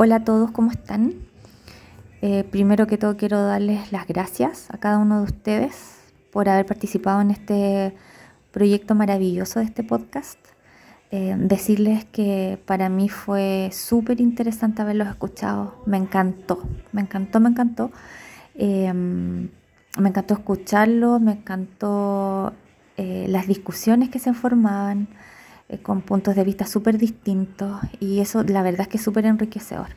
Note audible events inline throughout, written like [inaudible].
Hola a todos, ¿cómo están? Eh, primero que todo quiero darles las gracias a cada uno de ustedes por haber participado en este proyecto maravilloso de este podcast. Eh, decirles que para mí fue súper interesante haberlos escuchado. Me encantó, me encantó, me encantó. Eh, me encantó escucharlos, me encantó las discusiones que se formaban con puntos de vista súper distintos y eso la verdad es que es súper enriquecedor.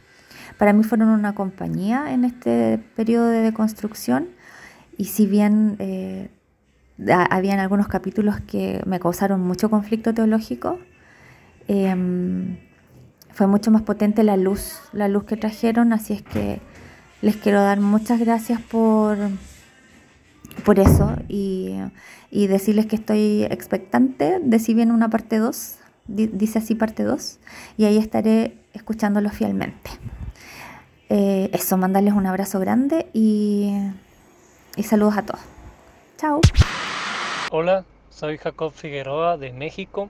Para mí fueron una compañía en este periodo de deconstrucción y si bien eh, habían algunos capítulos que me causaron mucho conflicto teológico, em, fue mucho más potente la luz, la luz que trajeron, así es que les quiero dar muchas gracias por, por eso y, y decirles que estoy expectante de si viene una parte 2, dice así parte 2, y ahí estaré escuchándolo fielmente. Eh, eso, mandarles un abrazo grande y, y saludos a todos. Chao. Hola, soy Jacob Figueroa de México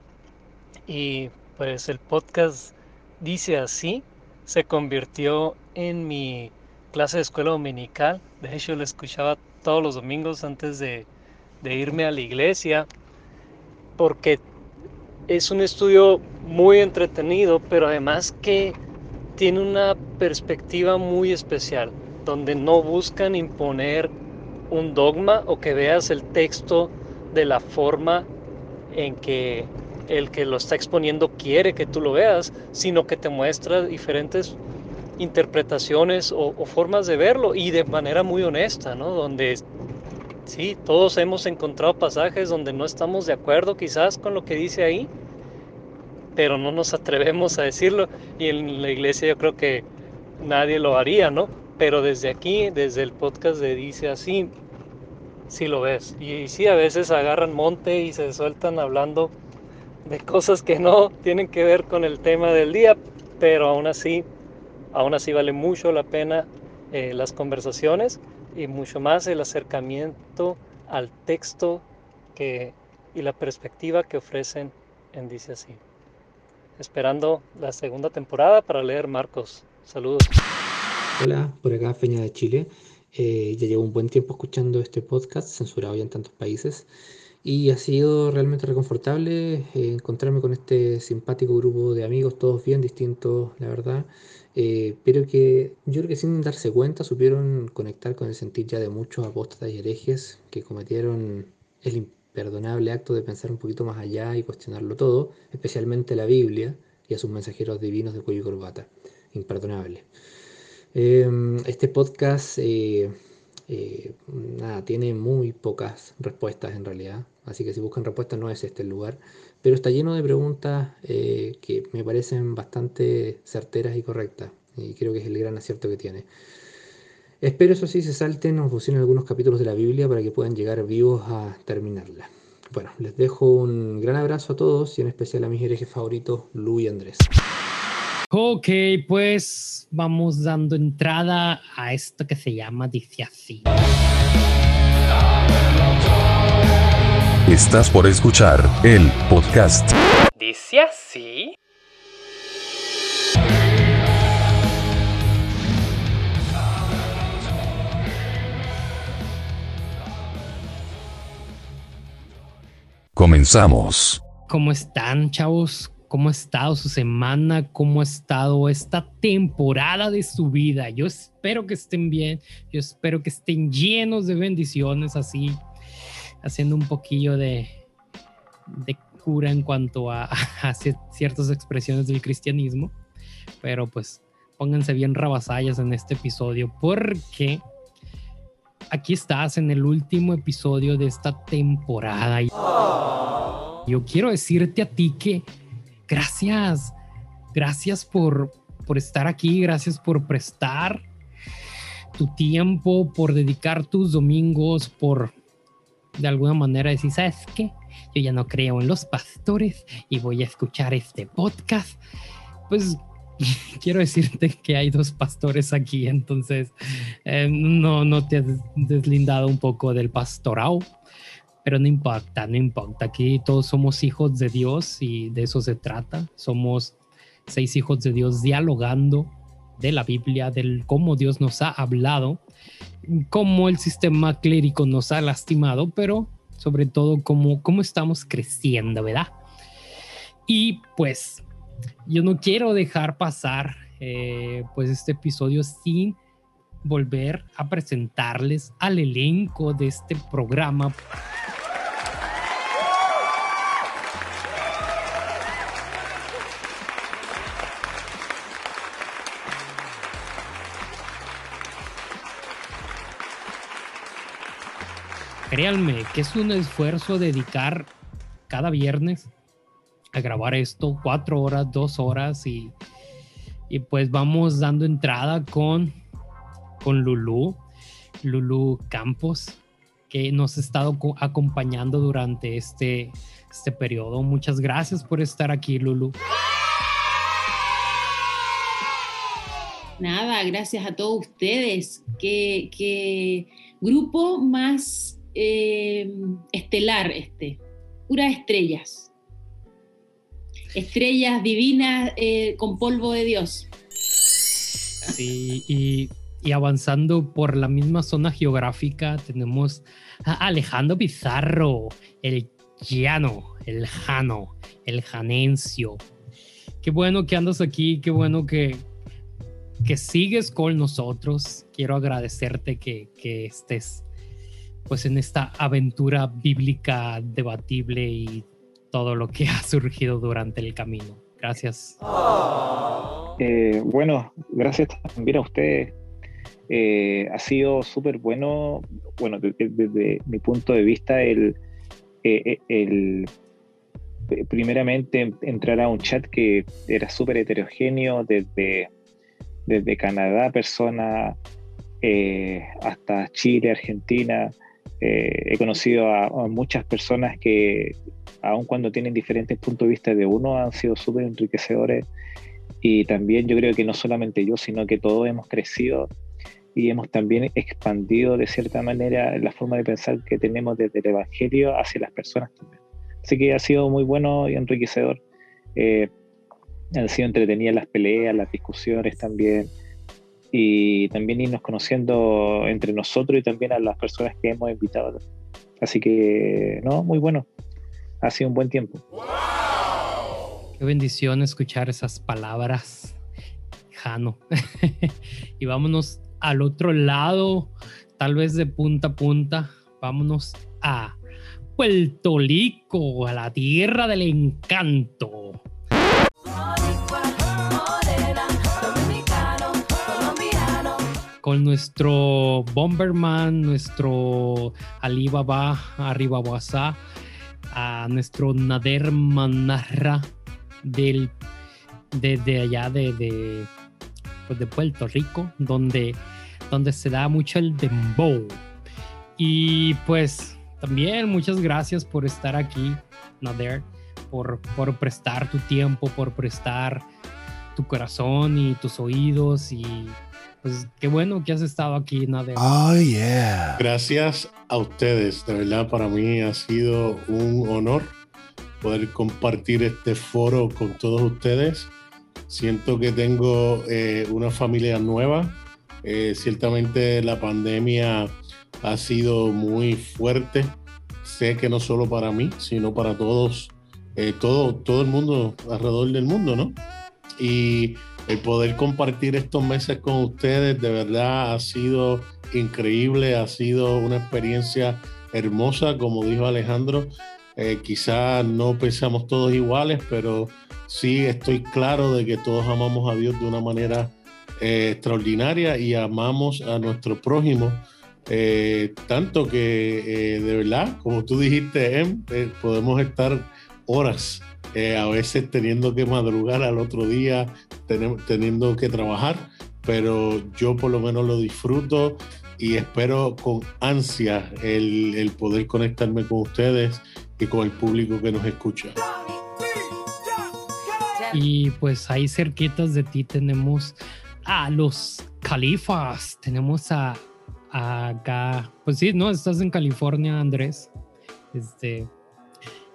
y pues el podcast dice así, se convirtió en mi clase de escuela dominical. De hecho, lo escuchaba todos los domingos antes de, irme a la iglesia porque es un estudio muy entretenido, pero además que tiene una perspectiva muy especial, donde no buscan imponer un dogma o que veas el texto de la forma en que el que lo está exponiendo quiere que tú lo veas, sino que te muestra diferentes interpretaciones o, formas de verlo y de manera muy honesta, ¿no? Donde sí, todos hemos encontrado pasajes donde no estamos de acuerdo quizás con lo que dice ahí, pero no nos atrevemos a decirlo y en la iglesia yo creo que nadie lo haría, ¿no? Pero desde aquí, desde el podcast de Dice así, sí lo ves. Y, sí, a veces agarran monte y se sueltan hablando de cosas que no tienen que ver con el tema del día, pero aún así, aún así vale mucho la pena eh, las conversaciones y mucho más el acercamiento al texto que, y la perspectiva que ofrecen en Dice así esperando la segunda temporada para leer Marcos. Saludos. Hola, por acá Feña de Chile. Eh, ya llevo un buen tiempo escuchando este podcast, censurado ya en tantos países, y ha sido realmente reconfortable eh, encontrarme con este simpático grupo de amigos, todos bien distintos, la verdad, eh, pero que yo creo que sin darse cuenta supieron conectar con el sentir ya de muchos apóstatas y herejes que cometieron el perdonable acto de pensar un poquito más allá y cuestionarlo todo, especialmente la Biblia y a sus mensajeros divinos de cuello y corbata. Imperdonable. Em, este podcast eh, eh, nada, tiene muy pocas respuestas en realidad, así que si buscan respuestas no es este el lugar, pero está lleno de preguntas eh, que me parecen bastante certeras y correctas, y creo que es el gran acierto que tiene. Espero eso sí se salten o fusionen algunos capítulos de la Biblia para que puedan llegar vivos a terminarla. Bueno, les dejo un gran abrazo a todos y en especial a mis herejes favoritos, Lu y Andrés. Ok, pues vamos dando entrada a esto que se llama Dice así. Estás por escuchar el podcast. Dice así. Comenzamos. ¿Cómo están, chavos? ¿Cómo ha estado su semana? ¿Cómo ha estado esta temporada de su vida? Yo espero que estén bien. Yo espero que estén llenos de bendiciones, así, haciendo un poquillo de, de cura en cuanto a, [laughs] a ciertas expresiones del cristianismo. Pero pues pónganse bien rabasallas en este episodio porque aquí estás en el último episodio de esta temporada. Yo quiero decirte a ti que gracias, gracias por, por estar aquí, gracias por prestar tu tiempo, por dedicar tus domingos, por de alguna manera decir, ¿sabes qué? Yo ya no creo en los pastores y voy a escuchar este podcast. Pues [laughs] quiero decirte que hay dos pastores aquí, entonces eh, no, no te has deslindado un poco del pastorado, pero no importa, no importa. Aquí todos somos hijos de Dios y de eso se trata. Somos seis hijos de Dios dialogando de la Biblia, del cómo Dios nos ha hablado, cómo el sistema clérigo nos ha lastimado, pero sobre todo cómo, cómo estamos creciendo, ¿verdad? Y pues yo no quiero dejar pasar eh, pues este episodio sin volver a presentarles al elenco de este programa. Créanme que es un esfuerzo dedicar cada viernes a grabar esto, cuatro horas, dos horas y, y pues vamos dando entrada con, con Lulu, Lulu Campos, que nos ha estado acompañando durante este, este periodo. Muchas gracias por estar aquí, Lulu. Nada, gracias a todos ustedes. Qué, grupo más eh, estelar este. Puras estrellas estrellas divinas eh, con polvo de Dios. Sí, y, avanzando por la misma zona geográfica tenemos a Alejandro Pizarro, el llano, el jano, el janencio. Qué bueno que andas aquí, qué bueno que, que sigues con nosotros. Quiero agradecerte que, que estés pues en esta aventura bíblica debatible y todo lo que [laughs] ha surgido durante el camino. Gracias. Eh, bueno, gracias también a ustedes. Eh, ha sido súper bueno, bueno, desde, mi punto de vista, el, eh, el primeramente entrar a un chat que era súper heterogéneo desde, desde Canadá, personas hasta Chile, Argentina. He conocido a, muchas personas que aun cuando tienen diferentes puntos de vista de uno, han sido súper enriquecedores. Y también yo creo que no solamente yo, sino que todos hemos crecido y hemos también expandido de cierta manera la forma de pensar que tenemos desde el Evangelio hacia las personas también. Así que ha sido muy bueno y enriquecedor. Eh, han sido entretenidas las peleas, las discusiones también, y también irnos conociendo entre nosotros y también a las personas que hemos invitado. Así que, no, muy bueno ha sido un buen tiempo. Qué bendición escuchar esas palabras, Jano. [laughs] y vámonos al otro lado, tal vez de punta a punta. Vámonos a Puerto Rico, a la tierra del encanto. Con nuestro Bomberman, nuestro Alibaba WhatsApp a nuestro Nader Manarra del, de, allá de, de, pues de, Puerto Rico, donde, donde se da mucho el dembow. Y pues también muchas gracias por estar aquí, Nader, por, por prestar tu tiempo, por prestar tu corazón y tus oídos y pues qué bueno que has estado aquí, Nader. Oh, yeah. Gracias a ustedes. De verdad, para mí ha sido un honor poder compartir este foro con todos ustedes. Siento que tengo eh, una familia nueva. Eh, ciertamente la pandemia ha sido muy fuerte. Sé que no solo para mí, sino para todos, eh, todo, todo el mundo alrededor del mundo, ¿no? Y el poder compartir estos meses con ustedes de verdad ha sido increíble, ha sido una experiencia hermosa, como dijo Alejandro. Eh, quizás no pensamos todos iguales, pero sí estoy claro de que todos amamos a Dios de una manera eh, extraordinaria y amamos a nuestro prójimo. Eh, tanto que de verdad, como tú dijiste, em, podemos estar horas eh, a veces teniendo que madrugar al otro día, teniendo que trabajar, pero yo por lo menos lo disfruto y espero con ansia el, el poder conectarme con ustedes y con el público que nos escucha. Y pues ahí cerquitas de ti tenemos a los califas, tenemos a, a acá, pues sí, ¿no? Estás en California, Andrés. Este,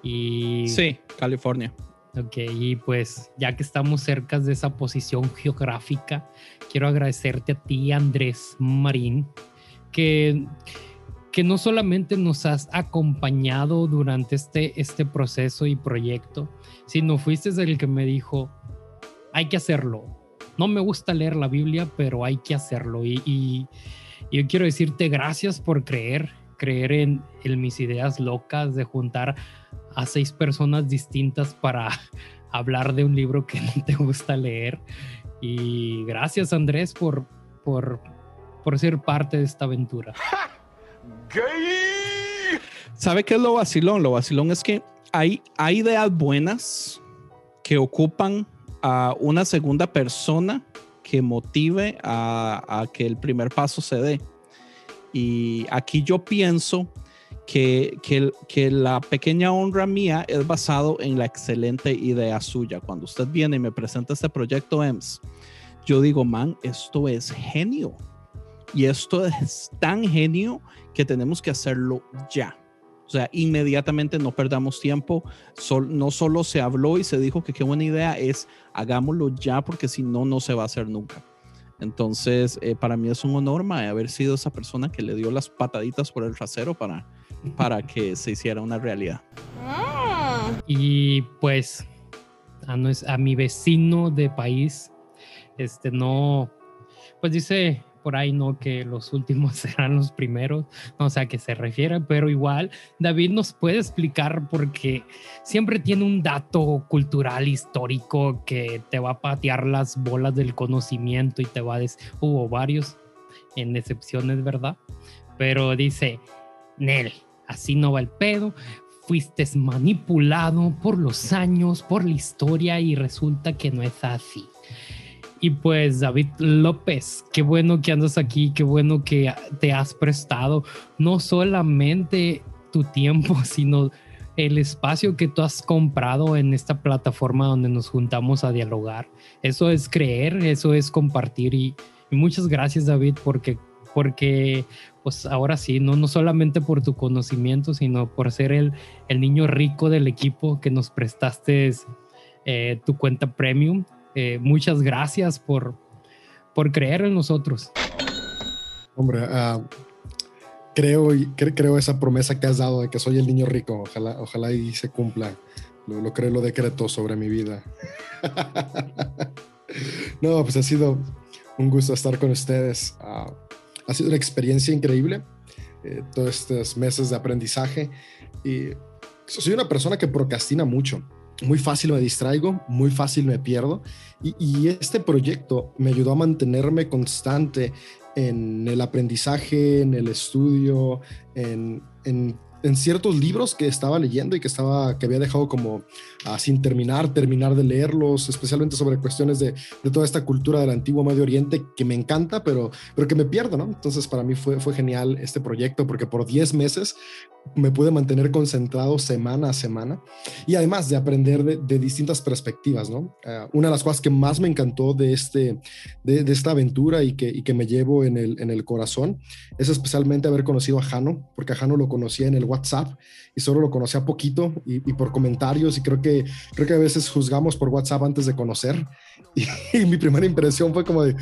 y... Sí, California. Ok, y pues ya que estamos cerca de esa posición geográfica, quiero agradecerte a ti, Andrés Marín, que, que no solamente nos has acompañado durante este, este proceso y proyecto, sino fuiste el que me dijo, hay que hacerlo. No me gusta leer la Biblia, pero hay que hacerlo. Y, y yo quiero decirte gracias por creer, creer en, en mis ideas locas de juntar a seis personas distintas para [laughs] hablar de un libro que no te gusta leer. Y gracias Andrés por, por, por ser parte de esta aventura. [laughs] ¿Sabe qué es lo vacilón? Lo vacilón es que hay, hay ideas buenas que ocupan a una segunda persona que motive a, a que el primer paso se dé. Y aquí yo pienso que, que, la pequeña honra mía es basado en la excelente idea suya. Cuando usted viene y me presenta este proyecto EMS, yo digo, man, esto es genio. Y esto es tan genio que tenemos que hacerlo ya. O sea, inmediatamente no perdamos tiempo. No solo se habló y se dijo que qué buena idea es, hagámoslo ya porque si no, no se va a hacer nunca. Entonces, eh, para mí es un honor haber sido esa persona que le dio las pataditas por el trasero para, para que se hiciera una realidad. Y pues a, a mi vecino de país, este no, pues dice por ahí, ¿no? Que los últimos [laughs] serán los primeros, no sé a qué se refiere, pero igual David nos puede explicar porque siempre tiene un dato cultural histórico que te va a patear las bolas del conocimiento y te va a decir, hubo varios en excepciones, ¿verdad? Pero dice, Nel, así no va el pedo, fuiste manipulado por los años, por la historia y resulta que no es así. Y pues David López, qué bueno que andas aquí, qué bueno que te has prestado no solamente tu tiempo, [laughs] sino el espacio que tú has comprado en esta plataforma donde nos juntamos a dialogar. Eso es creer, eso es compartir y, y muchas gracias David porque porque pues ahora sí, no, no solamente por tu conocimiento, sino por ser el, el niño rico del equipo que nos prestaste eh, tu cuenta premium. Eh, muchas gracias por, por creer en nosotros. Hombre, uh, creo, creo esa promesa que has dado de que soy el niño rico. Ojalá, ojalá y se cumpla. Lo, lo creo, lo decreto sobre mi vida. [laughs] no, pues ha sido un gusto estar con ustedes. Uh, ha sido una experiencia increíble, eh, todos estos meses de aprendizaje. Y soy una persona que procrastina mucho. Muy fácil me distraigo, muy fácil me pierdo. Y, este proyecto me ayudó a mantenerme constante en el aprendizaje, en el estudio, en, en en ciertos libros que estaba leyendo y que estaba que había dejado como uh, sin terminar, terminar de leerlos, especialmente sobre cuestiones de, de, toda esta cultura del antiguo Medio Oriente que me encanta, pero, pero que me pierdo, ¿no? Entonces para mí fue, fue genial este proyecto porque por 10 meses me pude mantener concentrado semana a semana y además de aprender de, de distintas perspectivas, ¿no? Uh, una de las cosas que más me encantó de, este, de, de, esta aventura y que, y que me llevo en el, en el corazón es especialmente haber conocido a Jano, porque a Jano lo conocía en el WhatsApp y solo lo conocía poquito y, y, por comentarios y creo que, creo que a veces juzgamos por WhatsApp antes de conocer y, [laughs] y mi primera impresión fue como de,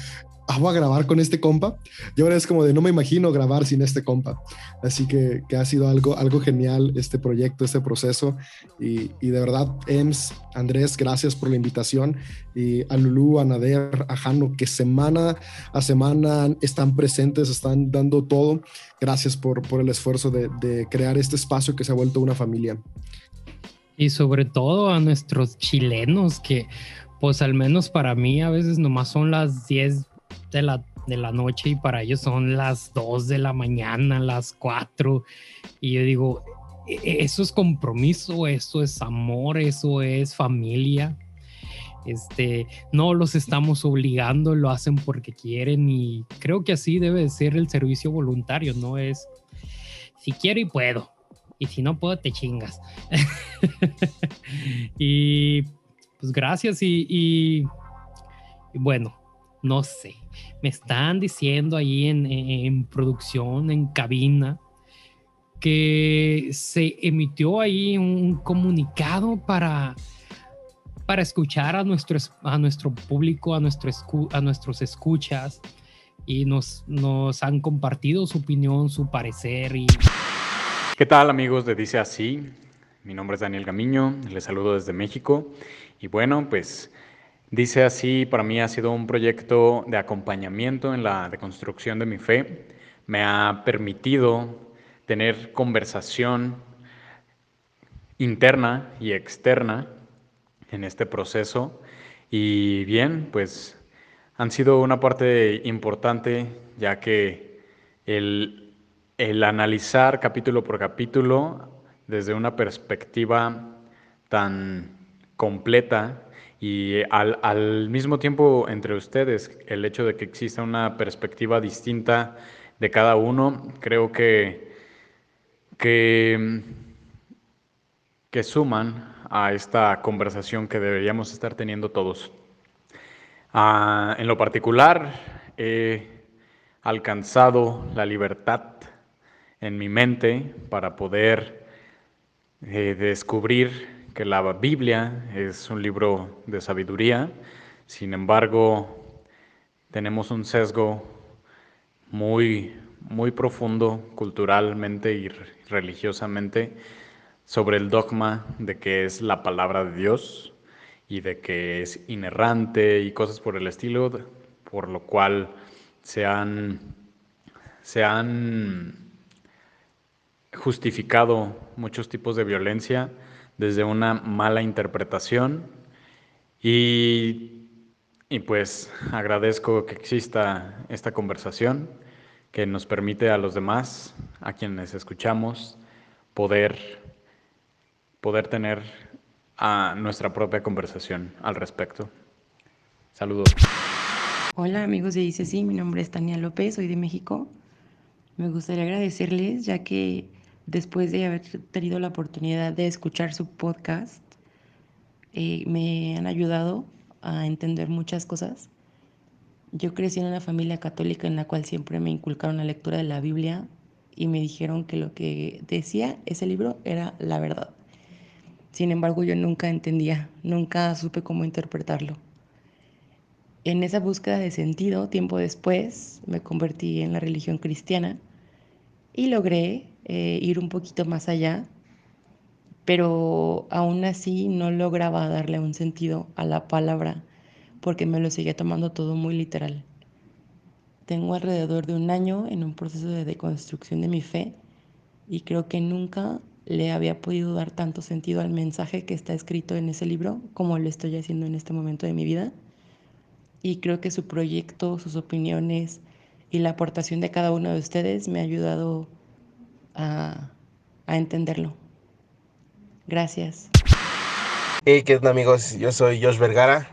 ah, voy a grabar con este compa. Y ahora es como de no me imagino grabar sin este compa. Así que, que ha sido algo, algo genial este proyecto, este proceso. Y, y, de verdad, Ems, Andrés, gracias por la invitación. Y a Lulu, a Nader, a Jano, que semana a semana están presentes, están dando todo. Gracias por, por el esfuerzo de, de crear este espacio que se ha vuelto una familia. Y sobre todo a nuestros chilenos que pues al menos para mí a veces nomás son las 10 de la, de la noche y para ellos son las 2 de la mañana, las 4. Y yo digo, eso es compromiso, eso es amor, eso es familia. Este, no los estamos obligando, lo hacen porque quieren y creo que así debe ser el servicio voluntario, no es si quiero y puedo, si no puedo te chingas. [laughs] y pues gracias y, bueno, no sé, me están diciendo ahí en, producción, en cabina, que se emitió ahí un comunicado para, para escuchar a nuestro, a nuestro público, a, nuestro a nuestros escuchas y nos, nos han compartido su opinión, su parecer. Y... ¿Qué tal amigos de Dice Así? Mi nombre es Daniel Gamiño, les saludo desde México y bueno, pues Dice Así para mí ha sido un proyecto de acompañamiento en la deconstrucción de mi fe. Me ha permitido tener conversación interna y externa en este proceso. Y bien, pues han sido una parte importante ya que el, el analizar capítulo por capítulo desde una perspectiva tan completa y al, al, mismo tiempo entre ustedes el hecho de que exista una perspectiva distinta de cada uno, creo que, que, que suman a esta conversación que deberíamos estar teniendo todos. Ah, en lo particular, he alcanzado la libertad en mi mente para poder eh, descubrir que la Biblia es un libro de sabiduría, sin embargo, tenemos un sesgo muy, muy profundo culturalmente y religiosamente sobre el dogma de que es la palabra de Dios y de que es inerrante y cosas por el estilo, por lo cual se han, se han justificado muchos tipos de violencia desde una mala interpretación y, y pues agradezco que exista esta conversación que nos permite a los demás, a quienes escuchamos, poder poder tener nuestra propia conversación al respecto. Saludos. Hola amigos de Sí, mi nombre es Tania López, soy de México. Me gustaría agradecerles ya que después de haber tenido la oportunidad de escuchar su podcast, eh, me han ayudado a entender muchas cosas. Yo crecí en una familia católica en la cual siempre me inculcaron la lectura de la Biblia y me dijeron que lo que decía ese libro era la verdad. Sin embargo, yo nunca entendía, nunca supe cómo interpretarlo. En esa búsqueda de sentido, tiempo después, me convertí en la religión cristiana y logré eh, ir un poquito más allá, pero aún así no lograba darle un sentido a la palabra porque me lo seguía tomando todo muy literal. Tengo alrededor de un año en un proceso de deconstrucción de mi fe y creo que nunca le había podido dar tanto sentido al mensaje que está escrito en ese libro como lo estoy haciendo en este momento de mi vida. Y creo que su proyecto, sus opiniones y la aportación de cada uno de ustedes me ha ayudado a, entenderlo. Gracias. Hey, ¿qué tal amigos? Yo soy Josh Vergara.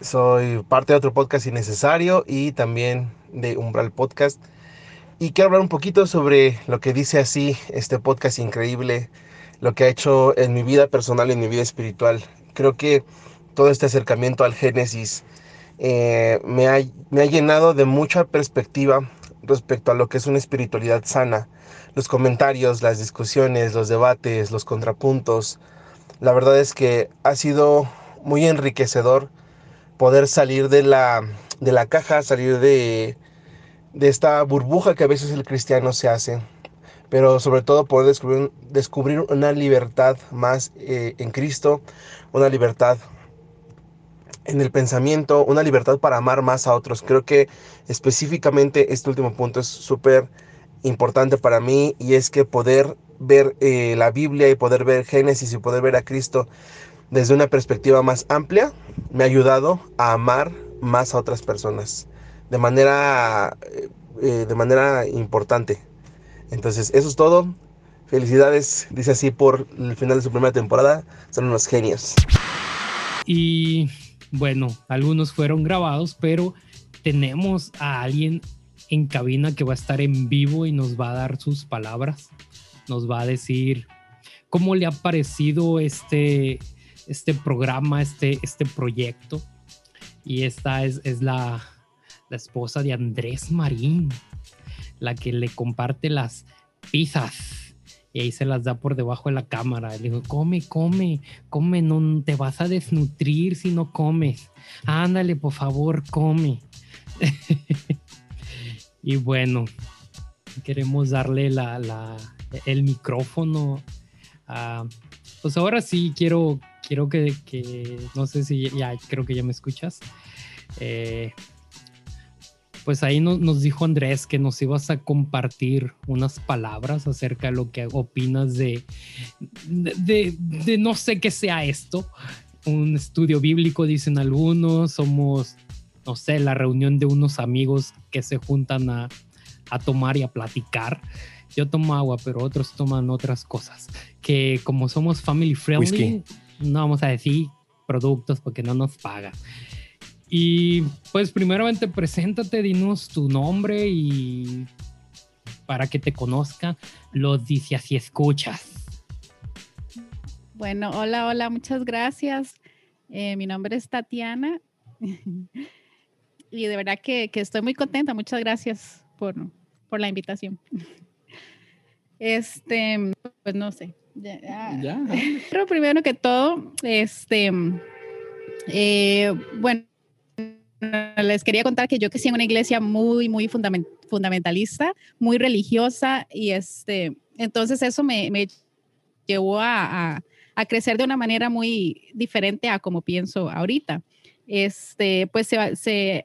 Soy parte de otro podcast innecesario y también de Umbral Podcast y quiero hablar un poquito sobre lo que dice así este podcast increíble, lo que ha hecho en mi vida personal y en mi vida espiritual. Creo que todo este acercamiento al Génesis eh, me ha llenado de mucha perspectiva respecto a lo que es una espiritualidad sana. Los comentarios, las discusiones, los debates, los contrapuntos. La verdad es que ha sido muy enriquecedor poder salir de la, de la caja, salir de, de esta burbuja que a veces el cristiano se hace, pero sobre todo poder descubrir, descubrir una libertad más eh, en Cristo, una libertad en el pensamiento, una libertad para amar más a otros. Creo que específicamente este último punto es súper importante para mí y es que poder ver eh, la Biblia y poder ver Génesis y poder ver a Cristo desde una perspectiva más amplia me ha ayudado a amar más a otras personas de manera, eh, de manera importante. Entonces, eso es todo. Felicidades, dice así, por el final de su primera temporada. Son unos genios. Y bueno, algunos fueron grabados, pero tenemos a alguien en cabina que va a estar en vivo y nos va a dar sus palabras. Nos va a decir cómo le ha parecido este, este programa, este, este proyecto. Y esta es, es la, la esposa de Andrés Marín, la que le comparte las pizzas y ahí se las da por debajo de la cámara. Le digo, come, come, come, no te vas a desnutrir si no comes. Ándale, por favor, come. [laughs] y bueno, queremos darle la, el micrófono. Pues ahora sí quiero, quiero que, que, no sé si ya, creo que ya me escuchas. Eh, pues ahí nos dijo Andrés que nos ibas a compartir unas palabras acerca de lo que opinas de, de, de, no sé qué sea esto. Un estudio bíblico, dicen algunos, somos, no sé, la reunión de unos amigos que se juntan a, a tomar y a platicar. Yo tomo agua, pero otros toman otras cosas. Que como somos family friendly, no vamos a decir productos porque no nos pagan. Y pues primeramente preséntate, dinos tu nombre y para que te conozca, lo dice así escuchas. Bueno, hola, hola, muchas gracias. Eh, mi nombre es Tatiana [laughs] y de verdad que, que, estoy muy contenta. Muchas gracias por, por la invitación. Este, pues no sé. Ya. Pero [laughs] primero que todo, este, eh, bueno, les quería contar que yo crecí en una iglesia muy, muy fundamentalista, muy religiosa y este, entonces eso me, llevó a, crecer de una manera muy diferente a como pienso ahorita. Este, pues se,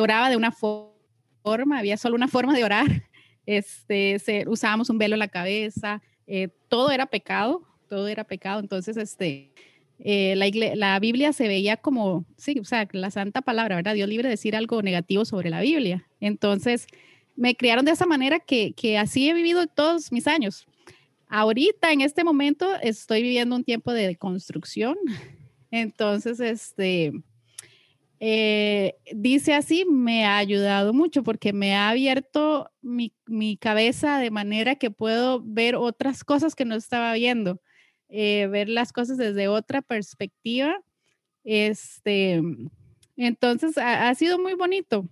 oraba de una forma, había solo una forma de orar, este, usábamos un velo en la cabeza, eh, todo era pecado, todo era pecado, entonces este, eh, la, Biblia se veía como, sí, o sea, la santa palabra, ¿verdad? Dios libre de decir algo negativo sobre la Biblia. Entonces, me criaron de esa manera que, que así he vivido todos mis años. Ahorita, en este momento, estoy viviendo un tiempo de construcción. [laughs] Entonces, este, eh, dice así, me ha ayudado mucho porque me ha abierto mi, mi, cabeza de manera que puedo ver otras cosas que no estaba viendo. Eh, ver las cosas desde otra perspectiva. Este, entonces ha, sido muy bonito.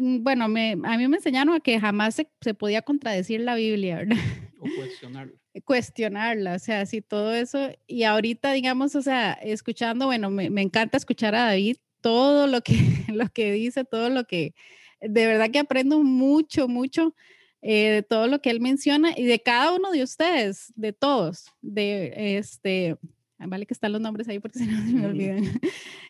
Bueno, me, a mí me enseñaron a que jamás se, se podía contradecir la Biblia, ¿verdad? [laughs] O cuestionarla. cuestionarla, o sea, sí, todo eso. Y ahorita, digamos, o sea, escuchando, bueno, me, me encanta escuchar a David, todo lo que, [laughs] lo que dice, todo lo que, de verdad que aprendo mucho, mucho eh, de todo lo que él menciona y de cada uno de ustedes, de todos, de este, ah, vale que están los nombres ahí porque [laughs] si no se me olvidan.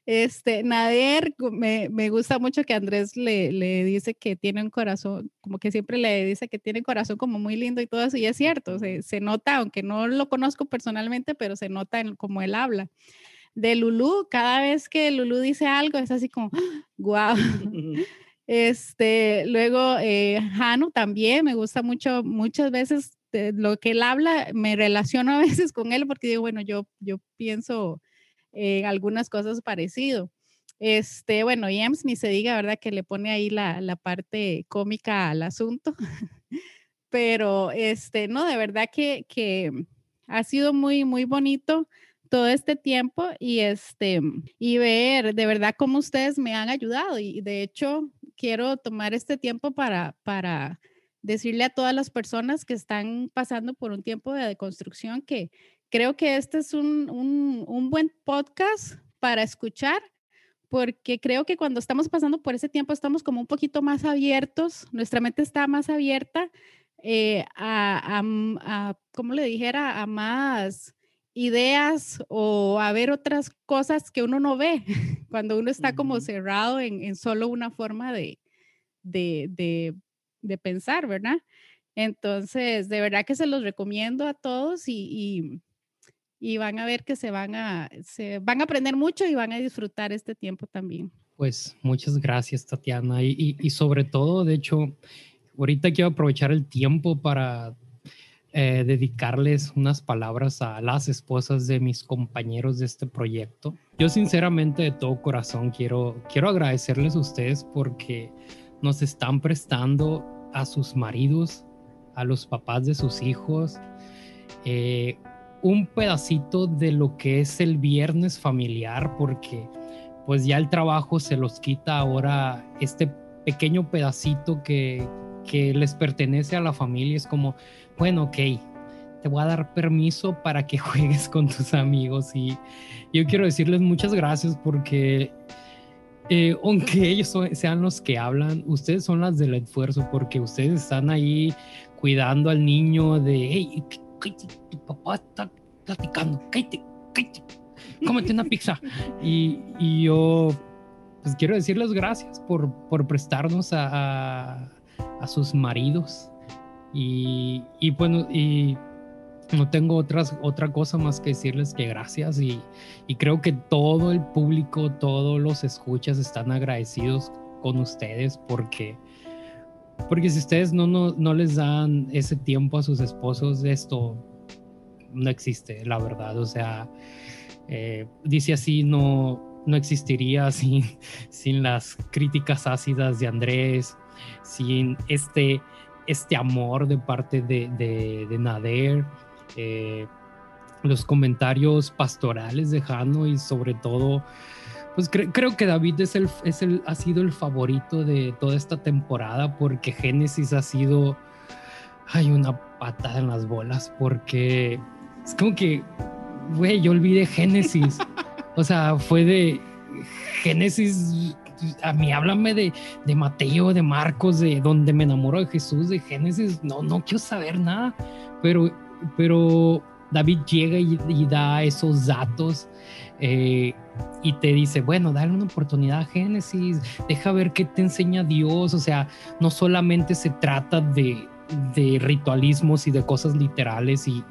Este, Nader, me, me, gusta mucho que Andrés le, le, dice que tiene un corazón, como que siempre le dice que tiene un corazón como muy lindo y todo eso, y es cierto, se, se nota, aunque no lo conozco personalmente, pero se nota en como él habla. De Lulu, cada vez que Lulu dice algo es así como, [gasps] wow. Este, luego, eh, Hanu también me gusta mucho, muchas veces lo que él habla, me relaciono a veces con él porque digo, bueno, yo, yo pienso en algunas cosas parecido. Este, bueno, James ni se diga, ¿verdad? Que le pone ahí la, la parte cómica al asunto. [laughs] Pero, este, no, de verdad que, que ha sido muy, muy bonito todo este tiempo y este y ver de verdad cómo ustedes me han ayudado. Y de hecho quiero tomar este tiempo para, para decirle a todas las personas que están pasando por un tiempo de deconstrucción que creo que este es un, un, buen podcast para escuchar porque creo que cuando estamos pasando por ese tiempo estamos como un poquito más abiertos, nuestra mente está más abierta eh, a, a, a, como le dijera, a más ideas o a ver otras cosas que uno no ve [laughs] cuando uno está como cerrado en, en solo una forma de, de, de, de, pensar, ¿verdad? Entonces, de verdad que se los recomiendo a todos y, y, y, van a ver que se van a, se van a aprender mucho y van a disfrutar este tiempo también. Pues muchas gracias, Tatiana. Y, y sobre todo, de hecho, ahorita quiero aprovechar el tiempo para eh, dedicarles unas palabras a las esposas de mis compañeros de este proyecto. Yo sinceramente de todo corazón quiero, quiero agradecerles a ustedes porque nos están prestando a sus maridos, a los papás de sus hijos, eh, un pedacito de lo que es el viernes familiar porque pues ya el trabajo se los quita ahora este pequeño pedacito que, que les pertenece a la familia. Es como, bueno, ok, te voy a dar permiso para que [laughs] juegues con tus amigos. Y yo quiero decirles muchas gracias porque eh, aunque ellos sean los que hablan, ustedes son las del esfuerzo porque ustedes están ahí cuidando al niño de, hey, tu papá está platicando, cállate, cállate, cómete una pizza. Y, y, yo, pues quiero decirles gracias por, por prestarnos a, a, sus maridos. Y, y bueno, y no tengo otras, otra cosa más que decirles que gracias y, y, creo que todo el público, todos los escuchas están agradecidos con ustedes porque, porque si ustedes no, no, no les dan ese tiempo a sus esposos, esto no existe, la verdad. O sea, eh, dice así, no, no existiría [laughs] sin, sin las críticas ácidas de Andrés, sin este, este amor de parte de, de, Nader, eh, los comentarios pastorales de Jano y sobre todo, pues creo que David es el, es el, ha sido el favorito de toda esta temporada porque Génesis ha sido, hay una patada en las bolas porque es como que, güey, yo olvidé Génesis. [laughs] o sea, fue de Génesis. A mí háblame de, de Mateo, de Marcos, de donde me enamoro de Jesús, de Génesis. No, no quiero saber nada. Pero, pero David llega y, da esos datos eh, y te dice, bueno, dale una oportunidad a Génesis, deja ver qué te enseña Dios. O sea, no solamente se trata de, de ritualismos y de cosas literales y,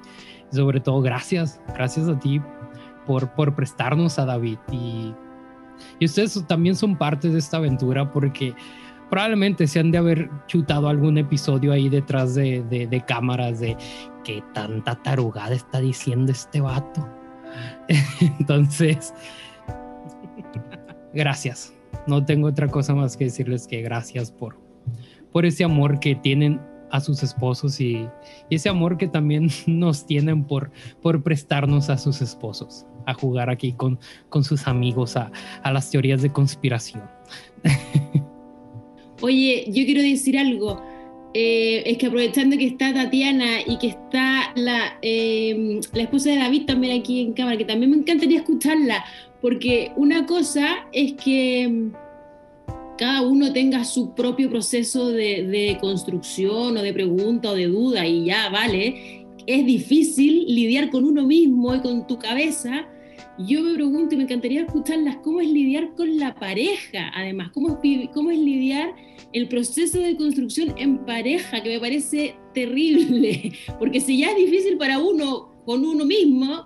sobre todo gracias, gracias a ti por, por prestarnos a David y, y ustedes también son parte de esta aventura porque probablemente se han de haber chutado algún episodio ahí detrás de, de, cámaras de que tanta tarugada está diciendo este vato. [laughs] Entonces, gracias. No tengo otra cosa más que decirles que gracias por, por ese amor que tienen a sus esposos y, ese amor que también [laughs] nos tienen por, por prestarnos a sus esposos, a jugar aquí con, con sus amigos, a, las teorías de conspiración. [laughs] Oye, yo quiero decir algo. Eh, es que aprovechando que está Tatiana y que está la, em, la esposa de David también aquí en cámara, que también me encantaría escucharla, porque una cosa es que cada uno tenga su propio proceso de, construcción o de pregunta o de duda y ya, vale, es difícil lidiar con uno mismo y con tu cabeza. Yo me pregunto y me encantaría escucharlas, ¿cómo es lidiar con la pareja? Además, ¿cómo es, cómo es lidiar el proceso de construcción en pareja? Que me parece terrible, [laughs] porque si ya es difícil para uno con uno mismo,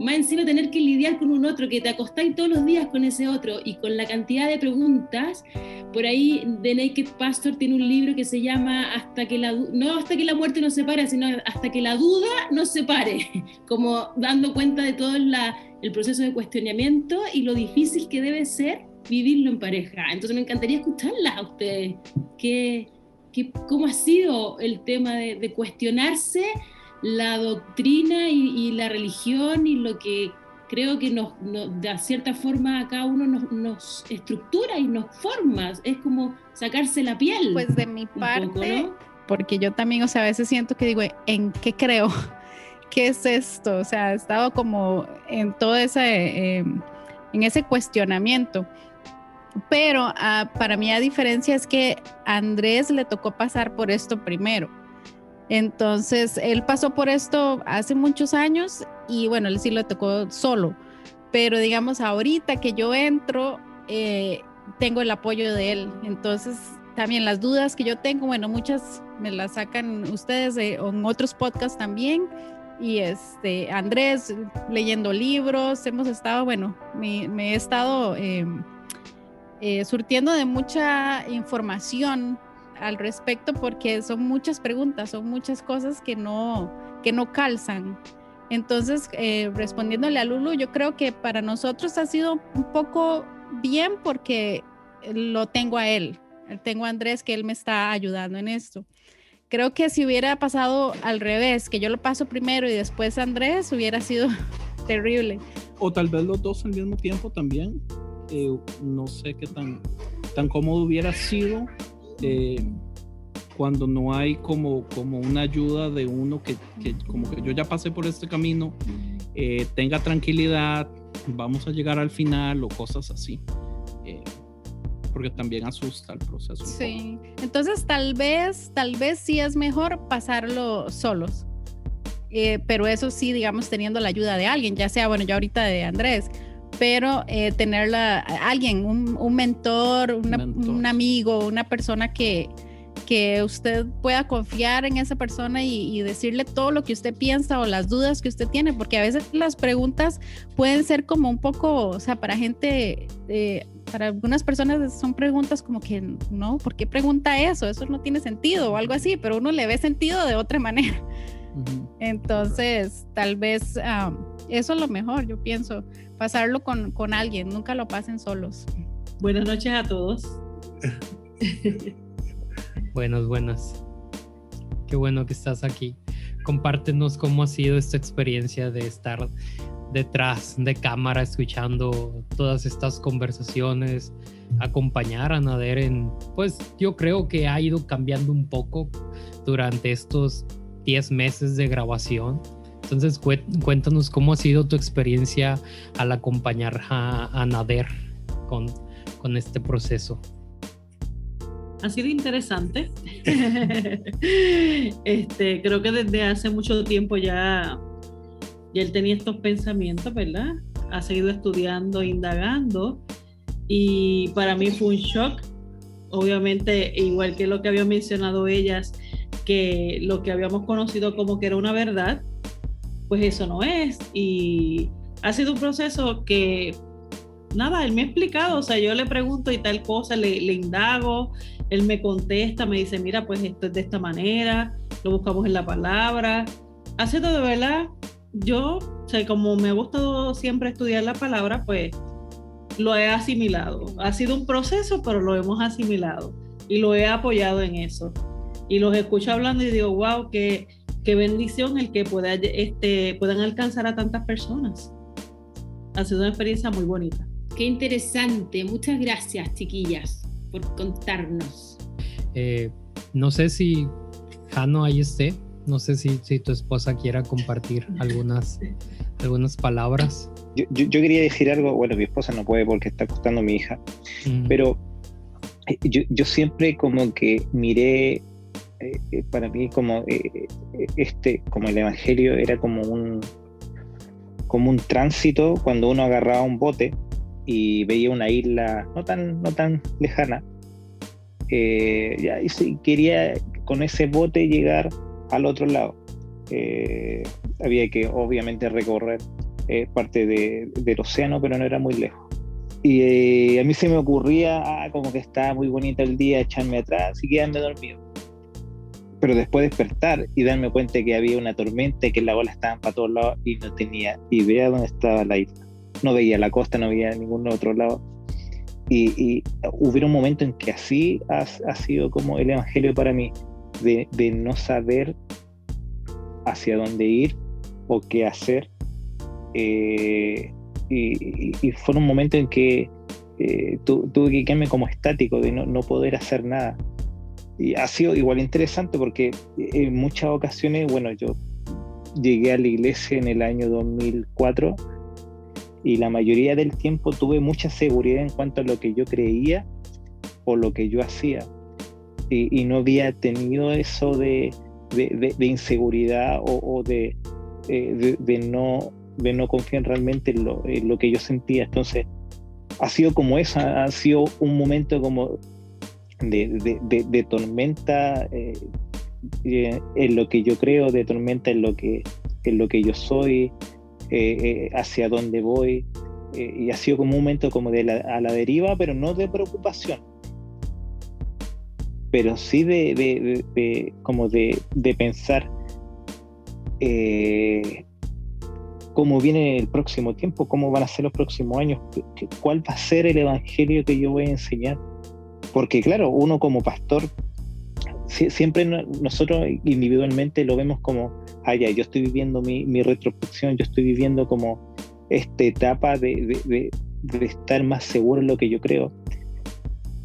más encima tener que lidiar con un otro, que te acostáis todos los días con ese otro y con la cantidad de preguntas. Por ahí The Naked Pastor tiene un libro que se llama hasta que la no hasta que la muerte nos separe, sino hasta que la duda nos separe, [laughs] como dando cuenta de todo la, el proceso de cuestionamiento y lo difícil que debe ser vivirlo en pareja. Entonces me encantaría escucharlas a ustedes. ¿Qué, qué, ¿Cómo ha sido el tema de, de cuestionarse? La doctrina y, la religión y lo que creo que nos, de cierta forma a cada uno nos, estructura y nos forma. Es como sacarse la piel. Pues de mi parte, porque yo también, o sea, a veces siento que digo, ¿en qué creo? [laughs] ¿Qué es esto? O sea, he estado como en todo ese, em, en ese cuestionamiento. Pero ah, para mí la diferencia es que a Andrés le tocó pasar por esto primero. Entonces, él pasó por esto hace muchos años y bueno, él sí lo tocó solo, pero digamos, ahorita que yo entro, eh, tengo el apoyo de él. Entonces, también las dudas que yo tengo, bueno, muchas me las sacan ustedes en otros podcasts también. Y este, Andrés leyendo libros, hemos estado, bueno, me, he estado em, eh, surtiendo de mucha información al respecto porque son muchas preguntas, son muchas cosas que no, que no calzan. Entonces, eh, respondiéndole a Lulu, yo creo que para nosotros ha sido un poco bien porque lo tengo a él, tengo a Andrés que él me está ayudando en esto. Creo que si hubiera pasado al revés, que yo lo paso primero y después Andrés, hubiera sido [laughs] terrible. O tal vez los dos al mismo tiempo también. Eh, no sé qué tan, tan cómodo hubiera sido eh, cuando no hay como, como una ayuda de uno que, que como que yo ya pasé por este camino, eh, tenga tranquilidad, vamos a llegar al final o cosas así. Eh, porque también asusta el proceso. Sí, entonces tal vez, tal vez sí es mejor pasarlo solos. Eh, pero eso sí, digamos, teniendo la ayuda de alguien, ya sea, bueno, ya ahorita de Andrés, pero eh, tenerla, alguien, un, mentor, un amigo, una persona que, que usted pueda confiar en esa persona y, decirle todo lo que usted piensa o las dudas que usted tiene, porque a veces las preguntas pueden ser como un poco, o sea, para gente, eh, para algunas personas son preguntas como que, no, ¿por qué pregunta eso? Eso no tiene sentido o algo así, pero uno le ve sentido de otra manera. Entonces, tal vez eso es lo mejor, yo pienso, pasarlo con, con alguien, nunca lo pasen solos. Buenas noches a todos. [laughs] buenas, buenas. Qué bueno que estás aquí. Compártenos cómo ha sido esta experiencia de estar detrás de cámara escuchando todas estas conversaciones, acompañar a Nader en, pues yo creo que ha ido cambiando un poco durante estos 10 meses de grabación. Entonces cuéntanos cómo ha sido tu experiencia al acompañar a, Nader con, con este proceso. Ha sido interesante. [laughs] este, creo que desde hace mucho tiempo ya, ya él tenía estos pensamientos, ¿verdad? Ha seguido estudiando, indagando. Y para mí fue un shock. Obviamente, igual que lo que había mencionado ellas, que lo que habíamos conocido como que era una verdad, pues eso no es. Y ha sido un proceso que, nada, él me ha explicado, o sea, yo le pregunto y tal cosa, le, indago, él me contesta, me dice, mira, pues esto es de esta manera, lo buscamos en la palabra. Ha sido de verdad, yo, o sea, como me ha gustado siempre estudiar la palabra, pues lo he asimilado. Ha sido un proceso, pero lo hemos asimilado y lo he apoyado en eso y los escucho hablando y digo, wow, qué, qué bendición el que pueda, este, puedan alcanzar a tantas personas. Ha sido una experiencia muy bonita. Qué interesante. Muchas gracias, chiquillas, por contarnos. Eh, no sé si Jano ahí esté. No sé si, si tu esposa quiera compartir algunas, [laughs] algunas palabras. Yo, yo, quería decir algo, bueno, mi esposa no puede porque está acostando a mi hija, pero eh, yo, yo, siempre como que miré eh, eh, para mí como eh, este, como el evangelio era como un como un tránsito cuando uno agarraba un bote y veía una isla no tan, no tan lejana. ya, y quería con ese bote llegar al otro lado. había que obviamente recorrer parte del océano, pero no era muy lejos. Y a mí se me ocurría, ah, como que estaba muy bonito el día, echarme atrás y quedarme dormido pero después despertar y darme cuenta que había una tormenta y que las olas estaban para todos lados y no tenía idea dónde estaba la isla. No veía la costa, no veía ningún otro lado. Y, y un momento en que así ha, ha sido como el Evangelio para mí, de, de, no saber hacia dónde ir o qué hacer. Eh, y, y, fue un momento en que eh, tuve que quedarme como estático, de no, no poder hacer nada y ha sido igual interesante porque en muchas ocasiones, bueno, yo llegué a la iglesia en el año 2004 y la mayoría del tiempo tuve mucha seguridad en cuanto a lo que yo creía o lo que yo hacía. Y, no había tenido eso de, de, inseguridad o, eh, de, no, de no confiar realmente en lo, en lo que yo sentía. Entonces, ha sido como eso, ha sido un momento como de, tormenta eh, eh, en lo que yo creo, de tormenta en lo que, en lo que yo soy, eh, hacia dónde voy. y ha sido como un momento como de la, a la deriva, pero no de preocupación. Pero sí de, como de, pensar cómo viene el próximo tiempo, cómo van a ser los próximos años, cuál va a ser el evangelio que yo voy a enseñar porque claro, uno como pastor, siempre nosotros individualmente lo vemos como, ah, ya, yo estoy viviendo mi, mi retrospección, yo estoy viviendo como esta etapa de, de, de, estar más seguro en lo que yo creo.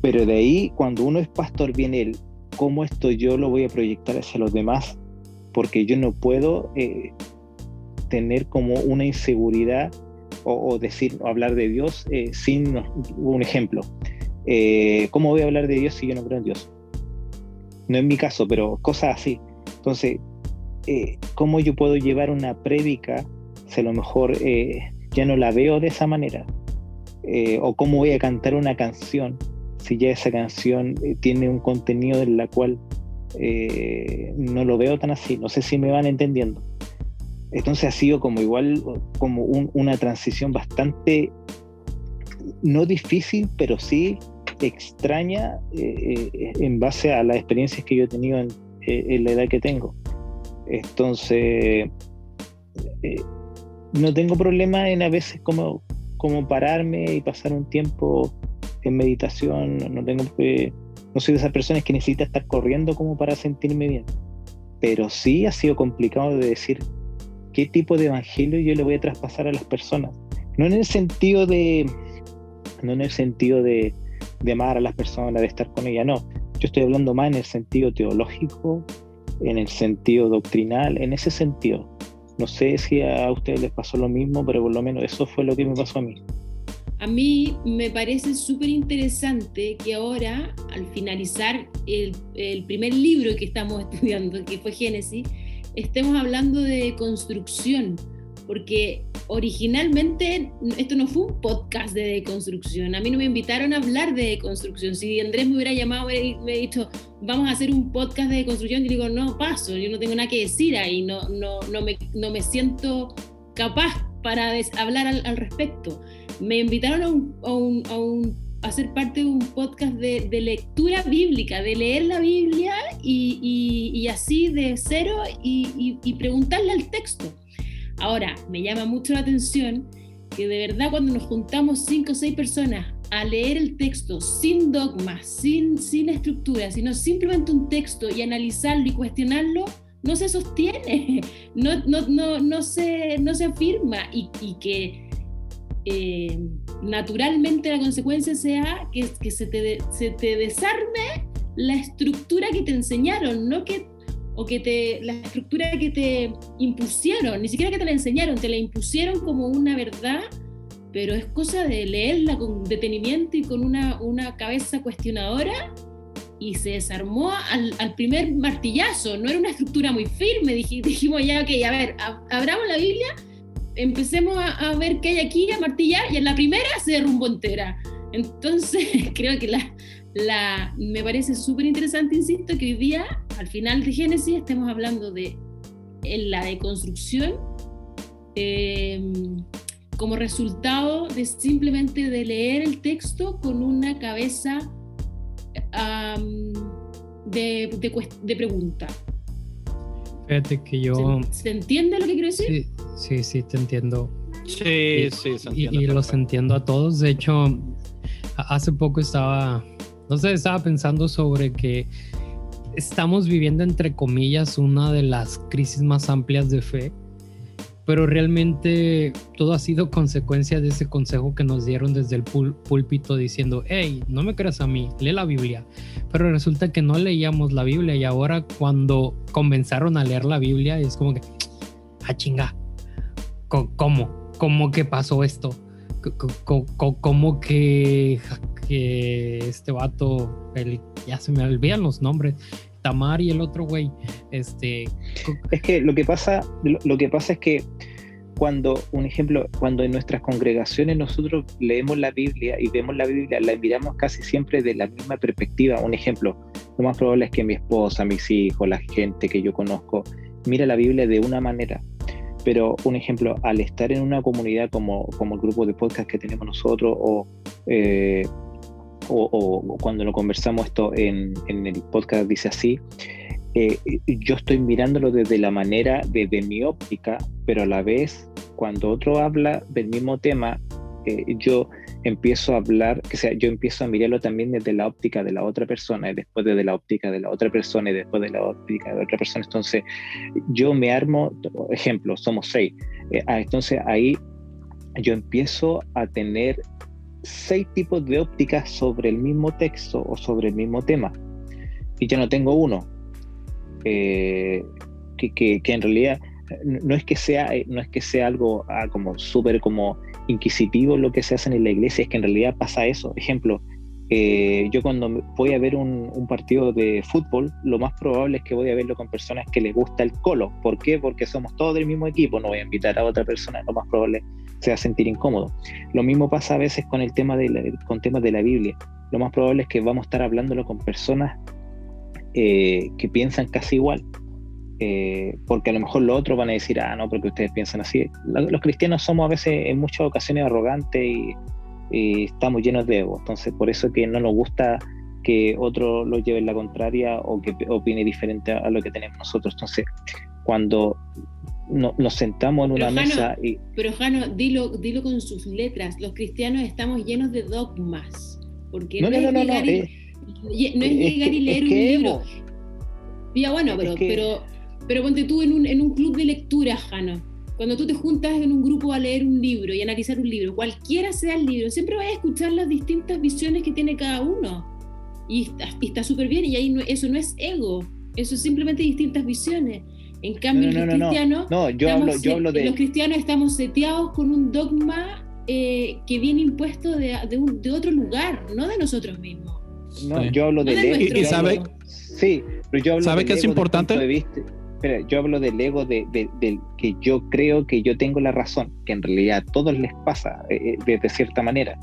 Pero de ahí, cuando uno es pastor, viene el, cómo esto yo lo voy a proyectar hacia los demás, porque yo no puedo eh, tener como una inseguridad o, decir o hablar de Dios eh, sin un ejemplo. Eh, ¿Cómo voy a hablar de Dios si yo no creo en Dios? No es mi caso, pero cosas así. Entonces, ¿cómo yo puedo llevar una prédica si a lo mejor ya no la veo de esa manera? ¿O cómo voy a cantar una canción si ya esa canción eh, tiene un contenido en la cual eh, no lo veo tan así, no sé si me van entendiendo. Entonces ha sido como igual, como una transición bastante, no difícil, pero sí extraña eh, en base a las experiencias que yo he tenido en, en la edad que tengo. Entonces, no tengo problema en a veces como, como pararme y pasar un tiempo en meditación, no tengo no soy de esas personas que necesita estar corriendo como para sentirme bien. Pero sí ha sido complicado de decir qué tipo de evangelio yo le voy a traspasar a las personas. No en el sentido de, no en el sentido de, de amar a las personas, de estar con ellas, no. Yo estoy hablando más en el sentido teológico, en el sentido doctrinal, en ese sentido. No sé si a ustedes les pasó lo mismo, pero por lo menos eso fue lo que me pasó a mí. A mí me parece súper interesante que ahora, al finalizar el, primer libro que estamos [laughs] estudiando, que fue Génesis, estemos hablando de construcción, porque originalmente esto no fue un podcast de deconstrucción. A mí no me invitaron a hablar de deconstrucción. Si Andrés me hubiera llamado y me, dicho, vamos a hacer un podcast de deconstrucción, yo digo, no, paso, yo no tengo nada que decir ahí, no, no, no, me, no me siento capaz para hablar al respecto me invitaron a, un, a, ser parte de un podcast de, lectura bíblica, de leer la Biblia y, así de cero y, preguntarle al texto. Ahora, me llama mucho la atención que de verdad cuando nos juntamos cinco o seis personas a leer el texto sin dogmas, sin, sin estructura, sino simplemente un texto y analizarlo y cuestionarlo, no se sostiene, [laughs] no, no, no, no, se, no se afirma y, que eh, naturalmente la consecuencia sea que, que se, te, se, te, desarme la estructura que te enseñaron, no que, o que te, la estructura que te impusieron, ni siquiera que te la enseñaron, te la impusieron como una verdad, pero es cosa de leerla con detenimiento y con una, una cabeza cuestionadora y se desarmó al, al, primer martillazo, no era una estructura muy firme, dijimos ya, ok, a ver, abramos la Biblia empecemos a, ver qué hay aquí, a martillar, y en la primera se derrumbó entera. Entonces, [laughs] creo que la, la, me parece súper interesante, insisto, que hoy día, al final de Génesis, estemos hablando de la deconstrucción em, como resultado de simplemente de leer el texto con una cabeza de, de, de pregunta. Fíjate que yo... ¿Se, entiende lo que quiero decir? Sí, sí, te entiendo. Sí, sí, se entiende. Y, los entiendo a todos. De hecho, hace poco estaba, no sé, estaba pensando sobre que estamos viviendo, entre comillas, una de las crisis más amplias de fe pero realmente todo ha sido consecuencia de ese consejo que nos dieron desde el púlpito diciendo, hey, no me creas a mí, lee la Biblia. Pero resulta que no leíamos la Biblia y ahora cuando comenzaron a leer la Biblia es como que, ah, chinga, ¿cómo? ¿Cómo que pasó esto? ¿Cómo que, que este vato, ya se me olvidan los nombres, Tamar y el otro güey. Este. Es que lo que pasa, lo, que pasa es que cuando, un ejemplo, cuando en nuestras congregaciones nosotros leemos la Biblia y vemos la Biblia, la miramos casi siempre de la misma perspectiva. Un ejemplo, lo más probable es que mi esposa, mis hijos, la gente que yo conozco, mira la Biblia de una manera. Pero un ejemplo, al estar en una comunidad como, como el grupo de podcast que tenemos nosotros o eh, o, cuando lo conversamos esto en, el podcast dice así, eh, yo estoy mirándolo desde la manera, desde mi óptica, pero a la vez cuando otro habla del mismo tema, eh, yo empiezo a hablar, que sea, yo empiezo a mirarlo también desde la óptica de la otra persona, y después desde la óptica de la otra persona, y después de la óptica de la otra persona. Entonces, yo me armo, ejemplo, somos seis. Eh, ah, entonces ahí yo empiezo a tener seis tipos de ópticas sobre el mismo texto o sobre el mismo tema. y ya no tengo uno. Eh, que, que, en realidad no es que sea, no es que sea algo ah, como súper como inquisitivo lo que se hace en la iglesia, es que en realidad pasa eso. Ejemplo, eh, yo cuando voy a ver un, un, partido de fútbol, lo más probable es que voy a verlo con personas que les gusta el colo. ¿Por qué? Porque somos todos del mismo equipo, no voy a invitar a otra persona, lo más probable sea sentir incómodo. Lo mismo pasa a veces con el tema de con temas de la Biblia. Lo más probable es que vamos a estar hablándolo con personas eh, que piensan casi igual. Eh, porque a lo mejor los otros van a decir, ah, no, porque ustedes piensan así. Los cristianos somos a veces en muchas ocasiones arrogantes y, estamos llenos de ego. Entonces, por eso que no nos gusta que otro lo lleve en la contraria o que opine diferente a, lo que tenemos nosotros. Entonces, cuando nos sentamos en una mesa y... Pero Jano, dilo, dilo con sus letras. Los cristianos estamos llenos de dogmas. Porque no, no, no, no, eh, no, es llegar y leer un libro. Ya bueno, pero, pero, pero ponte tú en un, en un club de lectura, Jano. Cuando tú te juntas en un grupo a leer un libro y analizar un libro, cualquiera sea el libro, siempre vas a escuchar las distintas visiones que tiene cada uno. Y está súper bien, y ahí no, eso no es ego, eso es simplemente distintas visiones. En cambio, los cristianos, no, yo, hablo, yo hablo de... los cristianos estamos seteados con un dogma eh, que viene impuesto de, de, un, de, otro lugar, no de nosotros mismos. No, yo hablo del ego. ¿Y, sabe, sí, pero yo hablo ¿sabe que es importante? De espera, yo hablo del ego de, que yo creo que yo tengo la razón, que en realidad a todos les pasa eh, eh de cierta manera.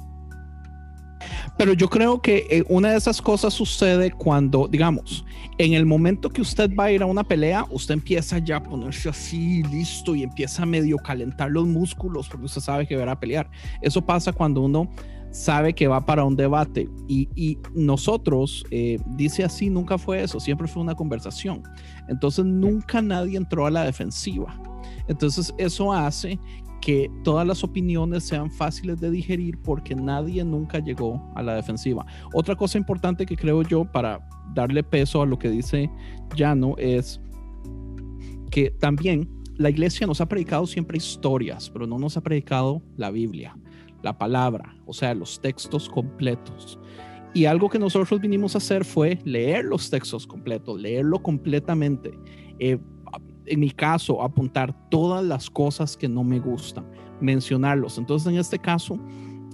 Pero yo creo que eh, una de esas cosas sucede cuando, digamos, en el momento que usted va a ir a una pelea, usted empieza ya a ponerse así, listo, y empieza a medio calentar los músculos porque usted sabe que va a pelear. Eso pasa cuando uno sabe que va para un debate y, nosotros, eh, dice así, nunca fue eso, siempre fue una conversación. Entonces nunca nadie entró a la defensiva. Entonces eso hace que todas las opiniones sean fáciles de digerir porque nadie nunca llegó a la defensiva. Otra cosa importante que creo yo para darle peso a lo que dice Llano es que también la iglesia nos ha predicado siempre historias, pero no nos ha predicado la Biblia, la palabra, o sea, los textos completos. Y algo que nosotros vinimos a hacer fue leer los textos completos, leerlo completamente. Eh, en mi caso, apuntar todas las cosas que no me gustan, mencionarlos. Entonces, en este caso,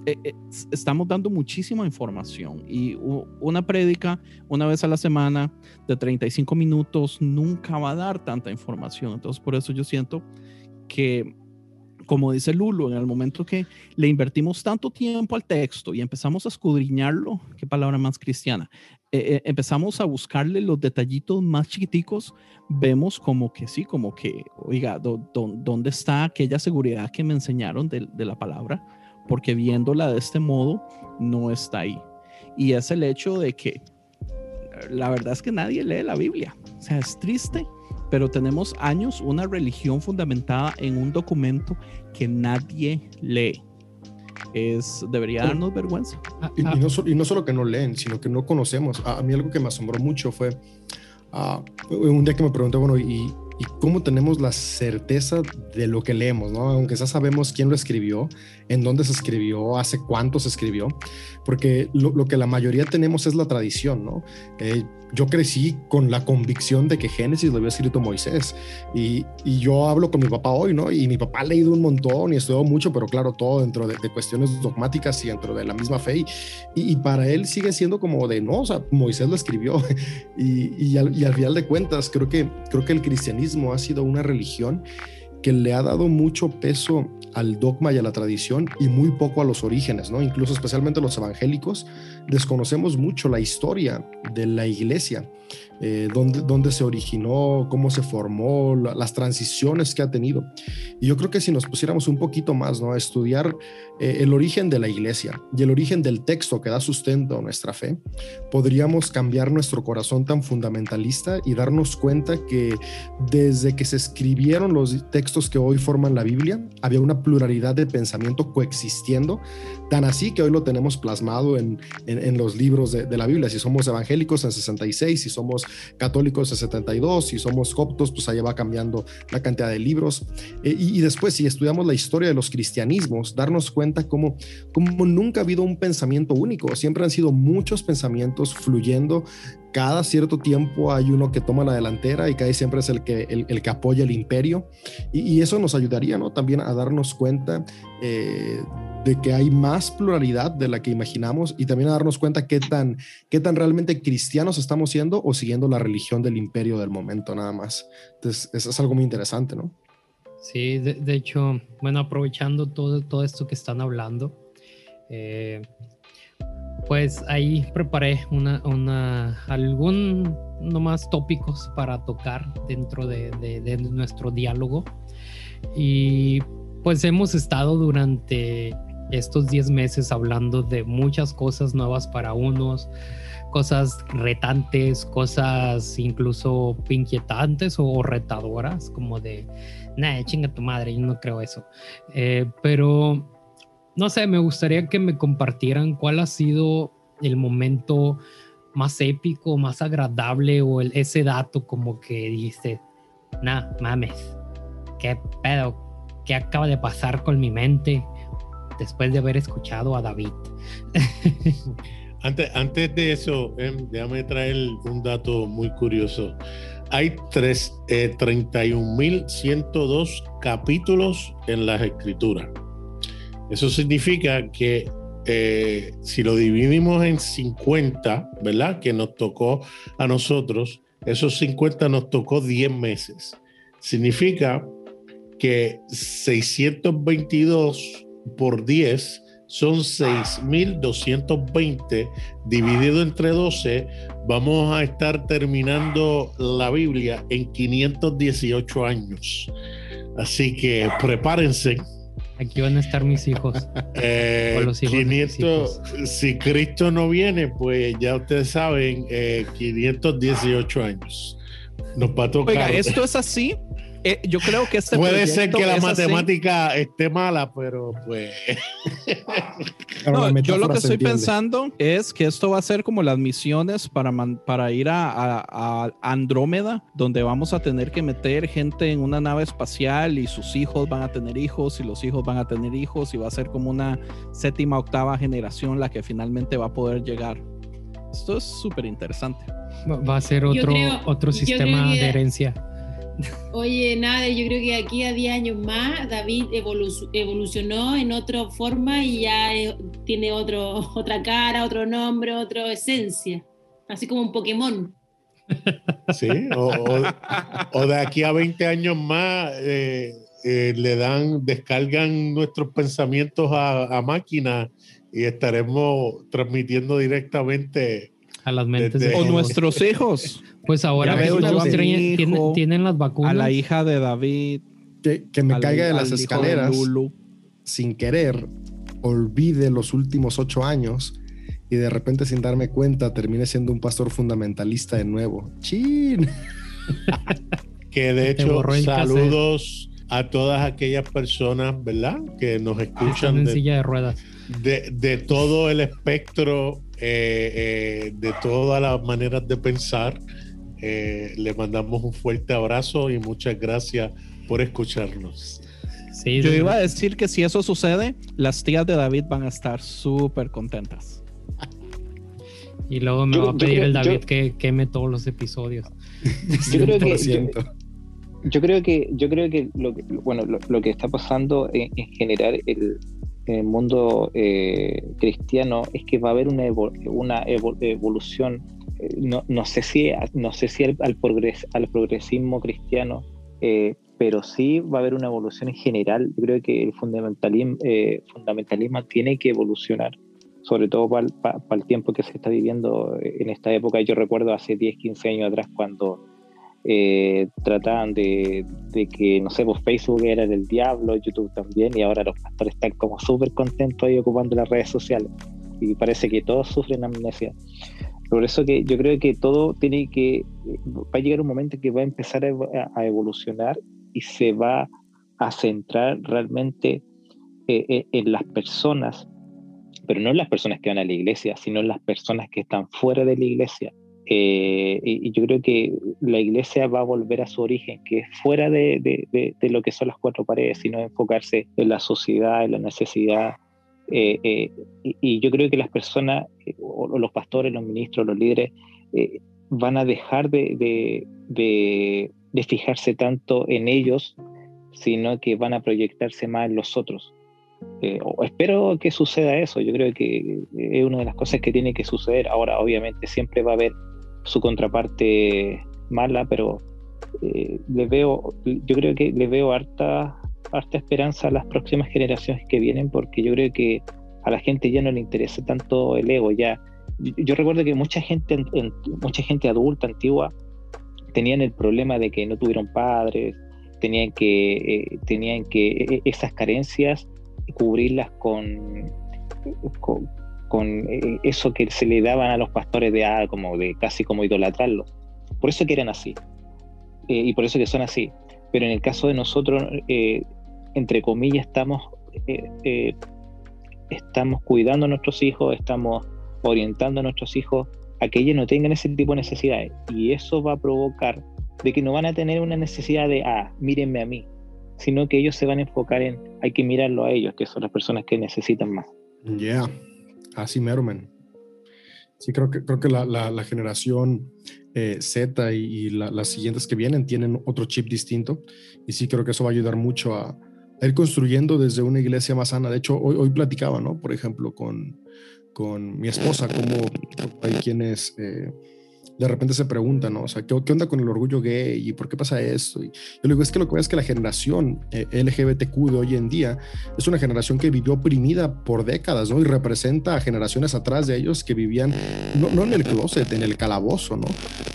eh, eh, estamos dando muchísima información y una prédica una vez a la semana de 35 minutos nunca va a dar tanta información. Entonces, por eso yo siento que como dice Lulo, en el momento que le invertimos tanto tiempo al texto y empezamos a escudriñarlo, qué palabra más cristiana, eh, eh, empezamos a buscarle los detallitos más chiquiticos, vemos como que sí, como que, oiga, ¿dónde está aquella seguridad que me enseñaron de, de la palabra? Porque viéndola de este modo, no está ahí. Y es el hecho de que la verdad es que nadie lee la Biblia. O sea, es triste pero tenemos años una religión fundamentada en un documento que nadie lee. Es, debería darnos vergüenza. Ah, y, no, solo que no leen, sino que no conocemos. A, mí algo que me asombró mucho fue uh, un día que me pregunté, bueno, ¿y, ¿y, cómo tenemos la certeza de lo que leemos? ¿no? Aunque ya sabemos quién lo escribió, en dónde se escribió, hace cuánto se escribió, porque lo, que la mayoría tenemos es la tradición, ¿no? Eh, yo crecí con la convicción de que Génesis lo había escrito Moisés. Y, yo hablo con mi papá hoy, ¿no? Y mi papá ha leído un montón y estudiado mucho, pero claro, todo dentro de, cuestiones dogmáticas y dentro de la misma fe. Y, para él sigue siendo como de, no, o sea, Moisés lo escribió. [laughs] y, al, final de cuentas, creo que el cristianismo ha sido una religión que le ha dado mucho peso al dogma y a la tradición y muy poco a los orígenes, ¿no? Incluso especialmente los evangélicos desconocemos mucho la historia de la iglesia eh, dónde, se originó, cómo se formó, las transiciones que ha tenido. Y yo creo que si nos pusiéramos un poquito más ¿no? a estudiar eh, el origen de la iglesia y el origen del texto que da sustento a nuestra fe, podríamos cambiar nuestro corazón tan fundamentalista y darnos cuenta que desde que se escribieron los textos que hoy forman la Biblia, había una pluralidad de pensamiento coexistiendo, tan así que hoy lo tenemos plasmado en, en, los libros de, la Biblia. Si somos evangélicos en 66, si somos católicos es 72, si somos coptos, pues allá va cambiando la cantidad de libros. Eh, y, después, si estudiamos la historia de los cristianismos, darnos cuenta cómo, cómo nunca ha habido un pensamiento único, siempre han sido muchos pensamientos fluyendo cada cierto tiempo hay uno que toma la delantera y casi siempre es el que, el, que apoya el imperio. Y, eso nos ayudaría ¿no? también a darnos cuenta eh, de que hay más pluralidad de la que imaginamos y también a darnos cuenta qué tan, qué tan realmente cristianos estamos siendo o siguiendo la religión del imperio del momento nada más. Entonces, eso es algo muy interesante, ¿no? Sí, de, hecho, bueno, aprovechando todo, todo esto que están hablando, eh, pues ahí preparé una, una, algún nomás tópicos para tocar dentro de, de, nuestro diálogo. Y pues hemos estado durante estos 10 meses hablando de muchas cosas nuevas para unos, cosas retantes, cosas incluso inquietantes o retadoras, como de, nah, chinga tu madre, yo no creo eso. Eh, pero no sé, me gustaría que me compartieran cuál ha sido el momento más épico, más agradable o el, ese dato como que dijiste, nah, mames, qué pedo, qué acaba de pasar con mi mente después de haber escuchado a David. [laughs] antes, antes de eso, em, déjame traer un dato muy curioso. Hay tres, eh, 31.102 capítulos en las escrituras. Eso significa que eh, si lo dividimos en 50, ¿verdad? Que nos tocó a nosotros, esos 50 nos tocó 10 meses. Significa que 622 por 10 son 6.220 dividido entre 12. Vamos a estar terminando la Biblia en 518 años. Así que prepárense Aquí van a estar mis hijos. [laughs] Eh, los hijos si Cristo no viene, pues ya ustedes saben, 518 eh, años. Nos va a tocar. Oiga, esto es así eh, yo creo que este puede ser que la matemática esté mala, pero pues. yo lo que estoy pensando es que esto va a ser como las misiones para, para ir a, Andrómeda, donde vamos a tener que meter gente en una nave espacial y sus hijos van a tener hijos y los hijos van a tener hijos y va a ser como una séptima, octava generación la que finalmente va a poder llegar. Esto es súper interesante. Va a ser otro, otro sistema de herencia. Oye, nada, yo creo que aquí a 10 años más David evolucionó en otra forma y ya tiene otro, otra cara, otro nombre, otra esencia, así como un Pokémon. Sí, o, de aquí a 20 años más eh, eh, le dan, descargan nuestros pensamientos a, máquina y estaremos transmitiendo directamente a las mentes de... o nuestros hijos. Pues ahora veo tienen, las vacunas. A la hija de David. Que, me caiga de las escaleras sin querer, olvide los últimos ocho años y de repente sin darme cuenta termine siendo un pastor fundamentalista de nuevo. ¡Chin! [laughs] que de hecho, saludos a todas aquellas personas, ¿verdad? Que nos escuchan. En de, silla de ruedas. De, todo el espectro, eh, eh, de todas las maneras de pensar. Eh, le mandamos un fuerte abrazo y muchas gracias por escucharnos. Yo iba a decir que si eso sucede, las tías de David van a estar súper contentas. Y luego me va a pedir el David que queme todos los episodios. [laughs] Yo creo que, yo, creo que, yo creo que lo que, bueno, lo, que está pasando en, general el, en el mundo eh, cristiano es que va a haber una, una evolución no, no, sé si, no sé si al, progres, al progresismo cristiano, eh, pero sí va a haber una evolución en general. Yo creo que el fundamentalismo, eh, fundamentalismo tiene que evolucionar, sobre todo para, el tiempo que se está viviendo en esta época. Yo recuerdo hace 10, 15 años atrás cuando eh, trataban de, de, que, no sé, pues Facebook era del diablo, YouTube también, y ahora los pastores están como súper contentos ahí ocupando las redes sociales. Y parece que todos sufren amnesia. Por eso que yo creo que todo tiene que, va a llegar un momento que va a empezar a, evolucionar y se va a centrar realmente eh, eh, en las personas, pero no en las personas que van a la iglesia, sino en las personas que están fuera de la iglesia, Eh, y, yo creo que la iglesia va a volver a su origen, que es fuera de, de, lo que son las cuatro paredes, sino enfocarse en la sociedad, en la necesidad. Eh, eh, y, yo creo que las personas, o, los pastores, los ministros, los líderes, van a dejar de, fijarse tanto en ellos, sino que van a proyectarse más en los otros. o espero que suceda eso, yo creo que es una de las cosas que tiene que suceder. Ahora, obviamente, siempre va a haber su contraparte mala, pero eh, le veo, yo creo que le veo harta, harta esperanza a las próximas generaciones que vienen, porque yo creo que a la gente ya no le interesa tanto el ego, ya. Yo, recuerdo que mucha gente, mucha gente adulta, antigua, tenían el problema de que no tuvieron padres, tenían que, eh, tenían que e, esas carencias cubrirlas con, con, con eh, eso que se le daban a los pastores de ah, como de casi como idolatrarlos. Por eso que eran así. Eh, y por eso que son así. Pero en el caso de nosotros, eh, entre comillas, estamos, estamos cuidando a nuestros hijos, estamos orientando a nuestros hijos a que ellos no tengan ese tipo de necesidades. Y eso va a provocar de que no van a tener una necesidad de, ah, mírenme a mí, sino que ellos se van a enfocar en, hay que mirarlo a ellos, que son las personas que necesitan más. Ya, Así Merman. Sí, creo que, creo que la, la, generación eh, Z y, las siguientes que vienen tienen otro chip distinto. Y sí, creo que eso va a ayudar mucho a, ir construyendo desde una iglesia más sana. De hecho, hoy, hoy platicaba, ¿no? Por ejemplo, con, con mi esposa, como hay quienes... Eh, de repente se preguntan, ¿no? O sea, ¿qué, onda con el orgullo gay y por qué pasa esto? Y yo le digo, es que lo que pasa es que la generación eh, LGBTQ de hoy en día es una generación que vivió oprimida por décadas, ¿no? Y representa a generaciones atrás de ellos que vivían, no, en el closet, en el calabozo, ¿no?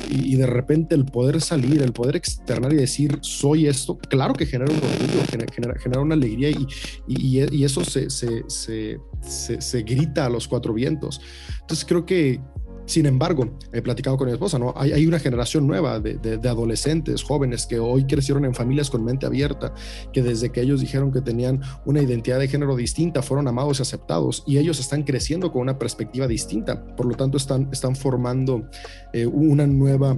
Y, de repente el poder salir, el poder externar y decir, soy esto, claro que genera un orgullo, genera, una alegría y, y, eso se, se, se, se grita a los cuatro vientos. Entonces creo que, sin embargo, he platicado con mi esposa, ¿no? Hay, una generación nueva de, adolescentes, jóvenes que hoy crecieron en familias con mente abierta, que desde que ellos dijeron que tenían una identidad de género distinta, fueron amados y aceptados, y ellos están creciendo con una perspectiva distinta. Por lo tanto, están, están formando eh, una nueva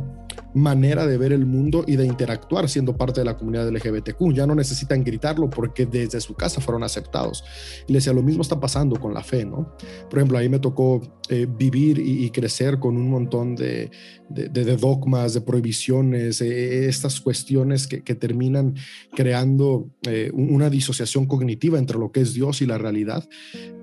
manera de ver el mundo y de interactuar siendo parte de la comunidad LGBTQ. Ya no necesitan gritarlo porque desde su casa fueron aceptados. Y le decía, lo mismo está pasando con la fe, ¿no? Por ejemplo, ahí me tocó eh, vivir y, crecer con un montón de, de, dogmas, de prohibiciones, eh, estas cuestiones que, terminan creando eh, una disociación cognitiva entre lo que es Dios y la realidad.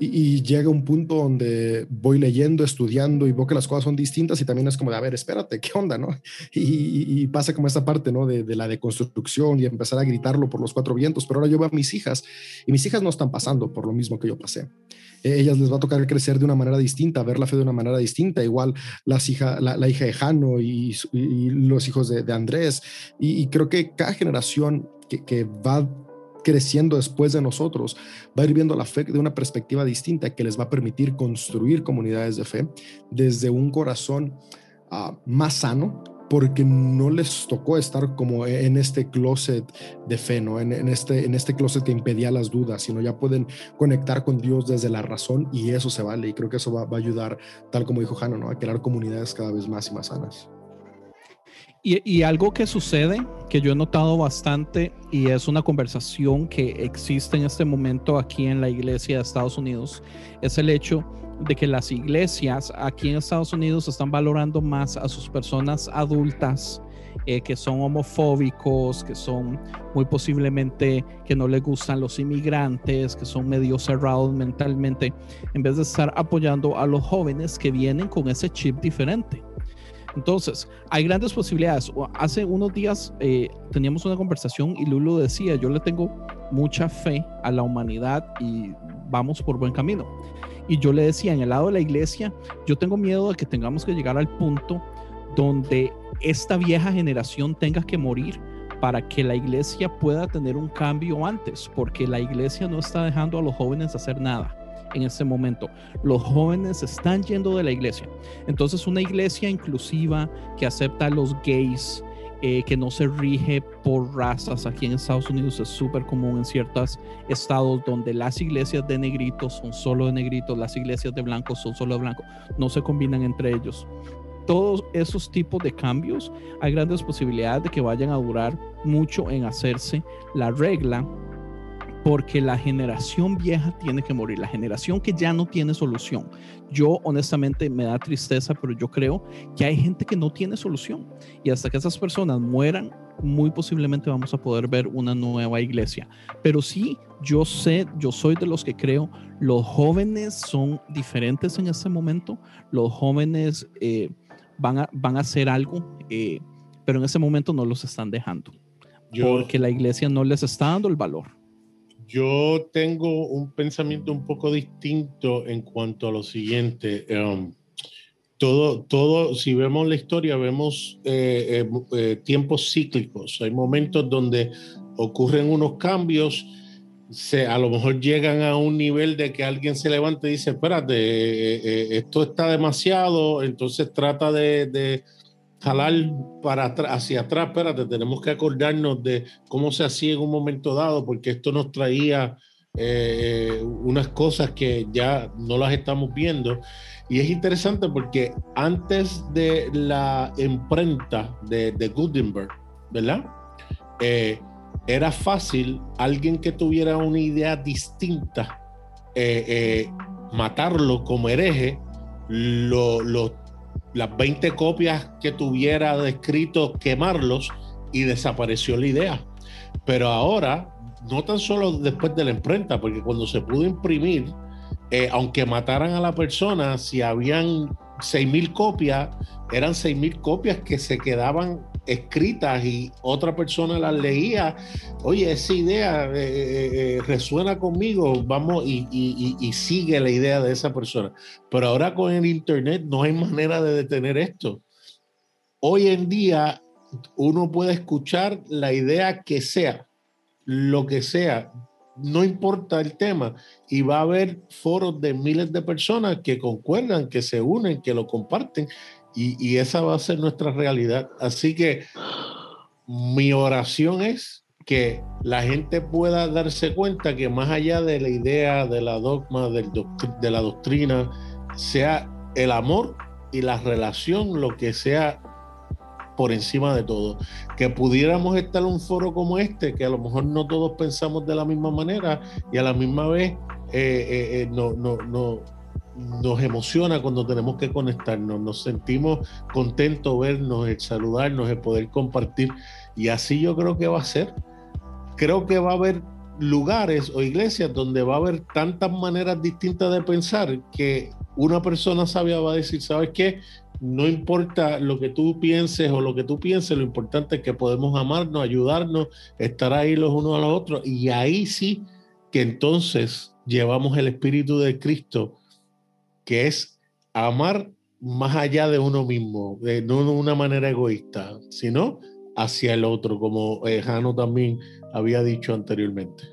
Y, llega un punto donde voy leyendo, estudiando y veo que las cosas son distintas y también es como de, a ver, espérate, ¿qué onda, no? [laughs] Y, pasa como esta parte, ¿no? De, la deconstrucción y empezar a gritarlo por los cuatro vientos, pero ahora yo veo a mis hijas y mis hijas no están pasando por lo mismo que yo pasé. Ellas les va a tocar crecer de una manera distinta, ver la fe de una manera distinta, igual las hija, la, hija de Jano y, los hijos de, Andrés. Y, creo que cada generación que, que va creciendo después de nosotros, va a ir viendo la fe de una perspectiva distinta que les va a permitir construir comunidades de fe desde un corazón ah, más sano, porque no les tocó estar como en este closet de fe. En, este, en este closet que impedía las dudas, sino ya pueden conectar con Dios desde la razón y eso se vale. Y creo que eso va, a ayudar, tal como dijo ¿no? A crear comunidades cada vez más y más sanas. Y, algo que sucede, que yo he notado bastante, y es una conversación que existe en este momento aquí en la iglesia de Estados Unidos, es el hecho de que las iglesias aquí en Estados Unidos están valorando más a sus personas adultas eh, que son homofóbicos, que son muy posiblemente que no les gustan los inmigrantes, que son medio cerrados mentalmente, en vez de estar apoyando a los jóvenes que vienen con ese chip diferente. Entonces, hay grandes posibilidades. Hace unos días eh, teníamos una conversación y Lulu decía, yo le tengo mucha fe a la humanidad y vamos por buen camino. Y yo le decía, en el lado de la iglesia, yo tengo miedo de que tengamos que llegar al punto donde esta vieja generación tenga que morir para que la iglesia pueda tener un cambio antes, porque la iglesia no está dejando a los jóvenes hacer nada en este momento. Los jóvenes están yendo de la iglesia. Entonces, una iglesia inclusiva que acepta a los gays, eh, que no se rige por razas. Aquí en Estados Unidos es súper común en ciertos estados donde las iglesias de negritos son solo de negritos, las iglesias de blancos son solo de blancos, no se combinan entre ellos. todos esos tipos de cambios, hay grandes posibilidades de que vayan a durar mucho en hacerse la regla porque la generación vieja tiene que morir, la generación que ya no tiene solución. Yo honestamente me da tristeza, pero yo creo que hay gente que no tiene solución y hasta que esas personas mueran, muy posiblemente vamos a poder ver una nueva iglesia. Pero sí, yo sé, yo soy de los que creo, los jóvenes son diferentes en este momento, los jóvenes eh, van, a, van a hacer algo, eh, pero en ese momento no los están dejando, porque la iglesia no les está dando el valor. Yo tengo un pensamiento un poco distinto en cuanto a lo siguiente. Um, todo, todo, si vemos la historia, vemos eh, eh, eh, tiempos cíclicos. Hay momentos donde ocurren unos cambios, se, a lo mejor llegan a un nivel de que alguien se levanta y dice, espérate, esto está demasiado, entonces trata de jalar para hacia atrás, espérate, tenemos que acordarnos de cómo se hacía en un momento dado, porque esto nos traía eh, unas cosas que ya no las estamos viendo. Y es interesante porque antes de la imprenta de, Gutenberg, ¿verdad? Eh, era fácil alguien que tuviera una idea distinta, eh, matarlo como hereje, lo las 20 copias que tuviera de escritos, quemarlos y desapareció la idea. Pero ahora, no tan solo después de la imprenta, porque cuando se pudo imprimir, eh, aunque mataran a la persona, si habían 6.000 copias, eran 6.000 copias que se quedaban escritas y otra persona las leía, oye, esa idea eh, eh, eh, resuena conmigo, vamos y, y, sigue la idea de esa persona. Pero ahora con el Internet no hay manera de detener esto. Hoy en día uno puede escuchar la idea que sea, lo que sea, no importa el tema, y va a haber foros de miles de personas que concuerdan, que se unen, que lo comparten, y, esa va a ser nuestra realidad. Así que mi oración es que la gente pueda darse cuenta que más allá de la idea, de la dogma, de la doctrina, sea el amor y la relación lo que sea por encima de todo. Que pudiéramos estar en un foro como este, que a lo mejor no todos pensamos de la misma manera y a la misma vez eh, eh, eh, no, no, no, nos emociona cuando tenemos que conectarnos, nos sentimos contentos vernos, el saludarnos, el poder compartir. Y así yo creo que va a ser. Creo que va a haber lugares o iglesias donde va a haber tantas maneras distintas de pensar que una persona sabia va a decir, ¿sabes qué? No importa lo que tú pienses o lo que tú pienses, lo importante es que podemos amarnos, ayudarnos, estar ahí los unos a los otros. Y ahí sí que entonces llevamos el Espíritu de Cristo que es amar más allá de uno mismo, de, no de una manera egoísta, sino hacia el otro, como eh, Jano también había dicho anteriormente.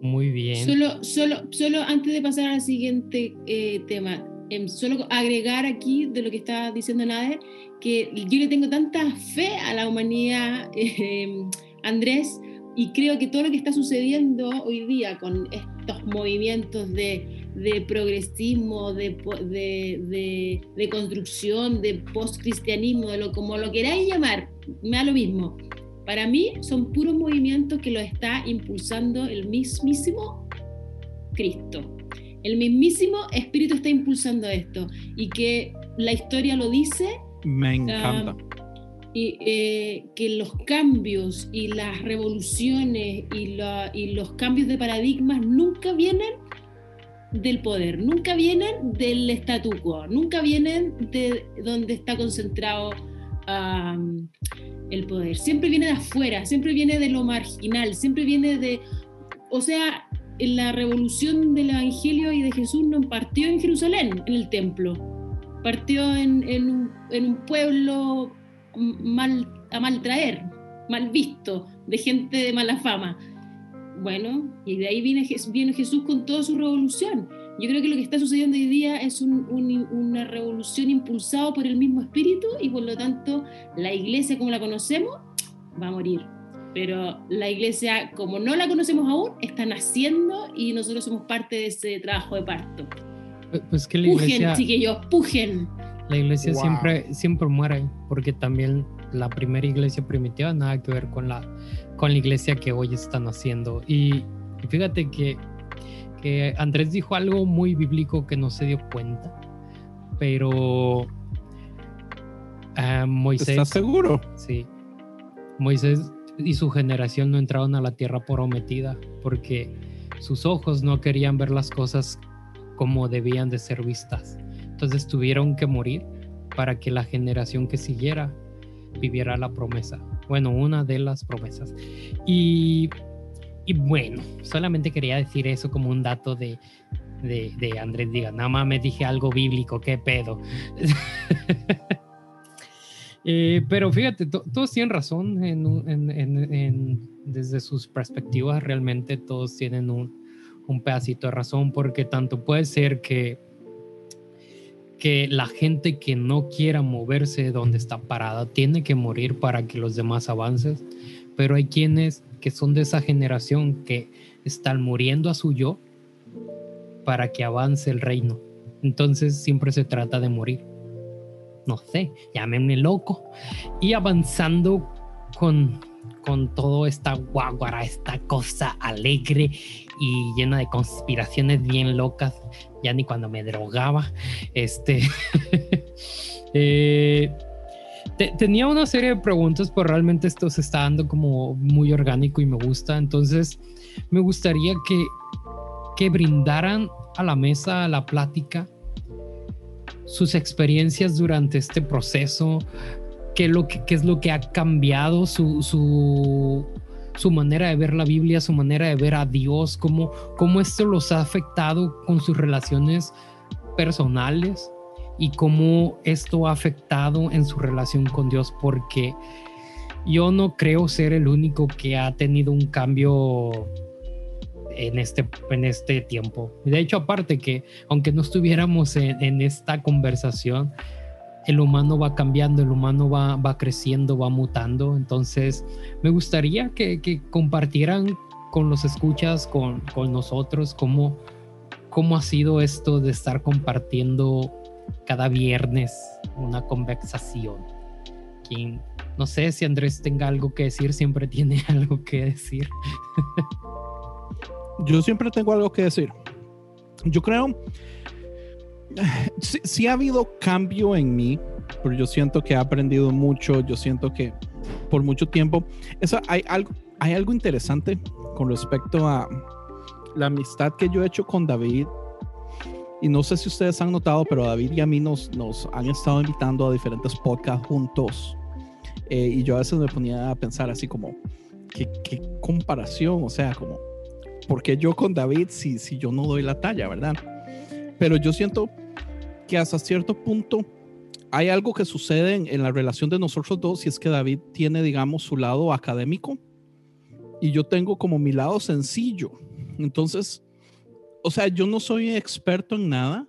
Muy bien. Solo, solo, solo antes de pasar al siguiente eh, tema, em, solo agregar aquí de lo que está diciendo Nader, que yo le tengo tanta fe a la humanidad, [laughs] em, Andrés, y creo que todo lo que está sucediendo hoy día con estos movimientos de de progresismo, de, de, de, construcción, de postcristianismo, de lo como lo queráis llamar, me da lo mismo. Para mí son puros movimientos que lo está impulsando el mismísimo Cristo. El mismísimo Espíritu está impulsando esto y que la historia lo dice. Me encanta. y eh, que los cambios y las revoluciones y, y los cambios de paradigmas nunca vienen del poder, nunca vienen del statu quo, nunca vienen de donde está concentrado el poder, siempre viene de afuera, siempre viene de lo marginal, siempre viene de, o sea, la revolución del Evangelio y de Jesús no partió en Jerusalén, en el templo, partió en, un, en un, pueblo mal, a mal traer, mal visto, de gente de mala fama bueno, y de ahí viene, viene Jesús con toda su revolución. Yo creo que lo que está sucediendo hoy día es una revolución impulsada por el mismo espíritu y por lo tanto la iglesia como la conocemos va a morir. Pero la iglesia como no la conocemos aún está naciendo y nosotros somos parte de ese trabajo de parto. Pues que la iglesia... Pujen, chiquillos, pujen. La iglesia siempre, siempre muere, porque también la primera iglesia primitiva nada que ver con la, con la iglesia que hoy están haciendo. Y, fíjate que, que Andrés dijo algo muy bíblico que no se dio cuenta, pero ah, Moisés. ¿Estás seguro? Sí. Moisés y su generación no entraron a la tierra prometida porque sus ojos no querían ver las cosas como debían de ser vistas. Entonces tuvieron que morir para que la generación que siguiera viviera la promesa. Bueno, una de las promesas. Y, bueno, solamente quería decir eso como un dato de, de, Andrés Diga. Nada más me dije algo bíblico, qué pedo. [laughs] Eh, pero fíjate, todos tienen razón desde sus perspectivas, realmente todos tienen un, un pedacito de razón, porque tanto puede ser que que la gente que no quiera moverse de donde está parada tiene que morir para que los demás avancen, pero hay quienes que son de esa generación que están muriendo a su yo para que avance el reino. Entonces siempre se trata de morir. No sé, llámenme loco. Y avanzando con, con toda esta guaguara, esta cosa alegre y llena de conspiraciones bien locas, ya ni cuando me drogaba. Este. [laughs] Eh, tenía una serie de preguntas, pero realmente esto se está dando como muy orgánico y me gusta. Entonces, me gustaría que, que brindaran a la mesa, a la plática, sus experiencias durante este proceso, qué, lo que, qué es lo que ha cambiado su, su, su manera de ver la Biblia, su manera de ver a Dios, cómo, cómo esto los ha afectado con sus relaciones personales y cómo esto ha afectado en su relación con Dios, porque yo no creo ser el único que ha tenido un cambio en este, en este tiempo. De hecho, aparte que aunque no estuviéramos en, en esta conversación, el humano va cambiando, el humano va, va creciendo, va mutando. Entonces, me gustaría que, compartieran con los escuchas, con, nosotros, cómo, cómo ha sido esto de estar compartiendo cada viernes una conversación. Quien, no sé si Andrés tenga algo que decir, siempre tiene [laughs] algo que decir. Yo siempre tengo algo que decir. Yo creo [laughs] sí, ha habido cambio en mí, pero yo siento que he aprendido mucho, yo siento que por mucho tiempo, eso hay algo, hay algo interesante con respecto a la amistad que yo he hecho con David. Y no sé si ustedes han notado, pero David y a mí nos, nos han estado invitando a diferentes podcasts juntos. Eh, y yo a veces me ponía a pensar así como, ¿qué, qué comparación? O sea, como, ¿por qué yo con David si, si yo no doy la talla, verdad? Pero yo siento que hasta cierto punto hay algo que sucede en, la relación de nosotros dos y es que David tiene, digamos, su lado académico y yo tengo como mi lado sencillo. Entonces, o sea, yo no soy experto en nada,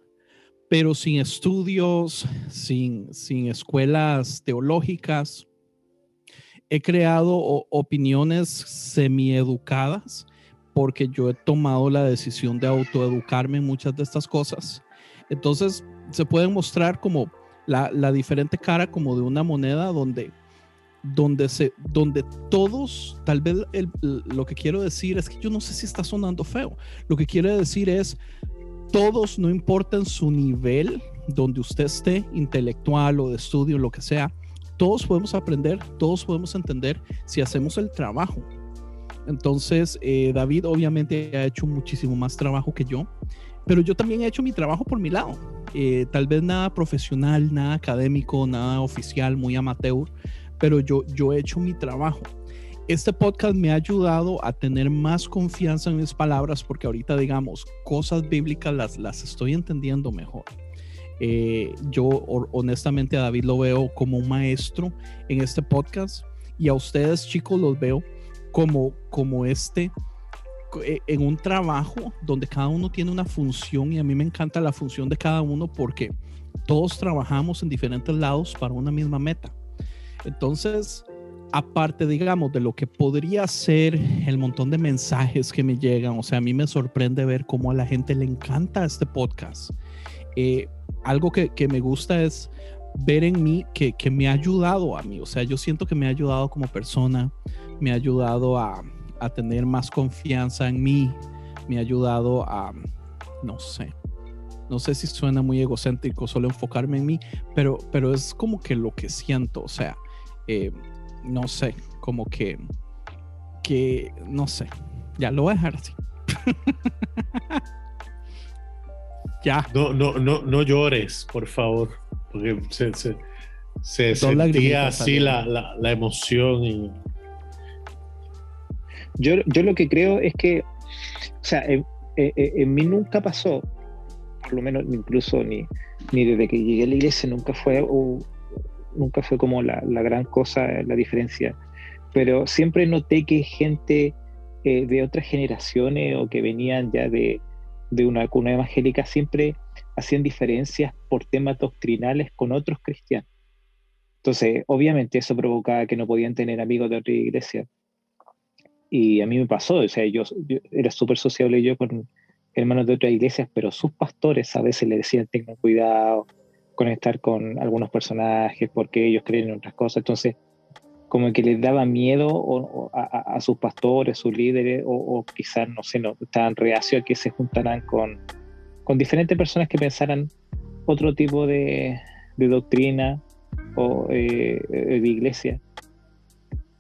pero sin estudios, sin, sin escuelas teológicas, he creado opiniones semi-educadas porque yo he tomado la decisión de autoeducarme en muchas de estas cosas. Entonces, se puede mostrar como la, la diferente cara como de una moneda donde, donde, se, donde todos, tal vez lo que quiero decir es que yo no sé si está sonando feo. Lo que quiero decir es, todos, no importa en su nivel donde usted esté, intelectual o de estudio, lo que sea, todos podemos aprender, todos podemos entender si hacemos el trabajo. Entonces, eh, David obviamente ha hecho muchísimo más trabajo que yo pero yo también he hecho mi trabajo por mi lado. Eh, tal vez nada profesional, nada académico, nada oficial, muy amateur, pero yo, yo he hecho mi trabajo. Este podcast me ha ayudado a tener más confianza en mis palabras porque ahorita, digamos, cosas bíblicas las, las estoy entendiendo mejor. Eh, yo honestamente a David lo veo como un maestro en este podcast y a ustedes chicos los veo como, como este en un trabajo donde cada uno tiene una función y a mí me encanta la función de cada uno porque todos trabajamos en diferentes lados para una misma meta. Entonces, aparte, digamos, de lo que podría ser el montón de mensajes que me llegan, o sea, a mí me sorprende ver cómo a la gente le encanta este podcast. Eh, algo que, que, me gusta es ver en mí que, que, me ha ayudado a mí. O sea, yo siento que me ha ayudado como persona, me ha ayudado a, a tener más confianza en mí, me ha ayudado a, no sé, no sé si suena muy egocéntrico solo enfocarme en mí, pero, pero es como que lo que siento, o sea, eh, no sé, como que, que, no sé, ya lo voy a dejar así. [laughs] ya. No, no, no, no llores, por favor, porque se, se, se sentía así la, la, la, emoción. Y... Yo, yo lo que creo es que, o sea, en, en, mí nunca pasó, por lo menos incluso ni, ni desde que llegué a la iglesia nunca fue, nunca fue como la, la, gran cosa, la diferencia. Pero siempre noté que gente eh, de otras generaciones o que venían ya de, de una cuna evangélica siempre hacían diferencias por temas doctrinales con otros cristianos. Entonces, obviamente eso provocaba que no podían tener amigos de otra iglesia. Y a mí me pasó, o sea, yo, yo era súper sociable yo con, hermanos de otras iglesias, pero sus pastores a veces le decían tengan cuidado con estar con algunos personajes porque ellos creen en otras cosas. Entonces, como que les daba miedo o, a, a, sus pastores, sus líderes, o, o, quizás, no sé, no, estaban reacios a que se juntaran con, con diferentes personas que pensaran otro tipo de, de doctrina o eh, de iglesia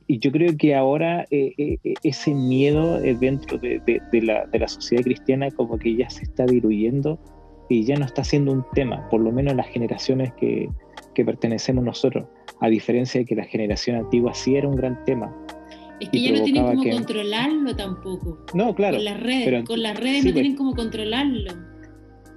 y yo creo que ahora eh, eh, ese miedo eh, dentro de, de, de, la, de, la, sociedad cristiana como que ya se está diluyendo y ya no está siendo un tema, por lo menos las generaciones que, que pertenecemos nosotros, a diferencia de que la generación antigua sí era un gran tema. Es que ya no tienen cómo que... controlarlo tampoco. No, claro. Con las redes, pero, con las redes sí, no tienen pues, cómo controlarlo.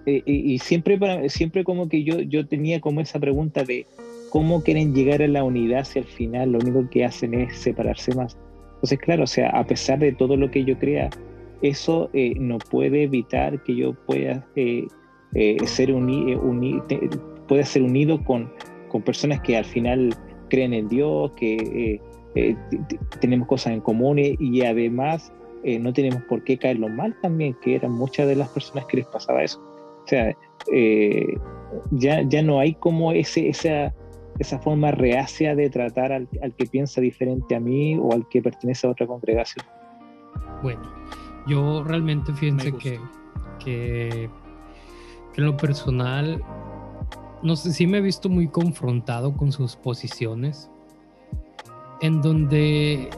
y, y, siempre, para, siempre como que yo, yo tenía como esa pregunta de cómo quieren llegar a la unidad si al final lo único que hacen es separarse más. Entonces, claro, o sea, a pesar de todo lo que yo crea, eso eh, no puede evitar que yo pueda eh, eh, ser uni, uni, pueda ser unido con, con, personas que al final creen en Dios, que tenemos cosas en común y además no tenemos por qué caerlo mal también, que eran muchas de las personas que les pasaba eso. O sea, ya, ya no hay como ese, esa, esa forma reacia de tratar al, al, que piensa diferente a mí o al que pertenece a otra congregación. Bueno, yo realmente fíjense que, que, que, en lo personal, no sé si me he visto muy confrontado con sus posiciones, en donde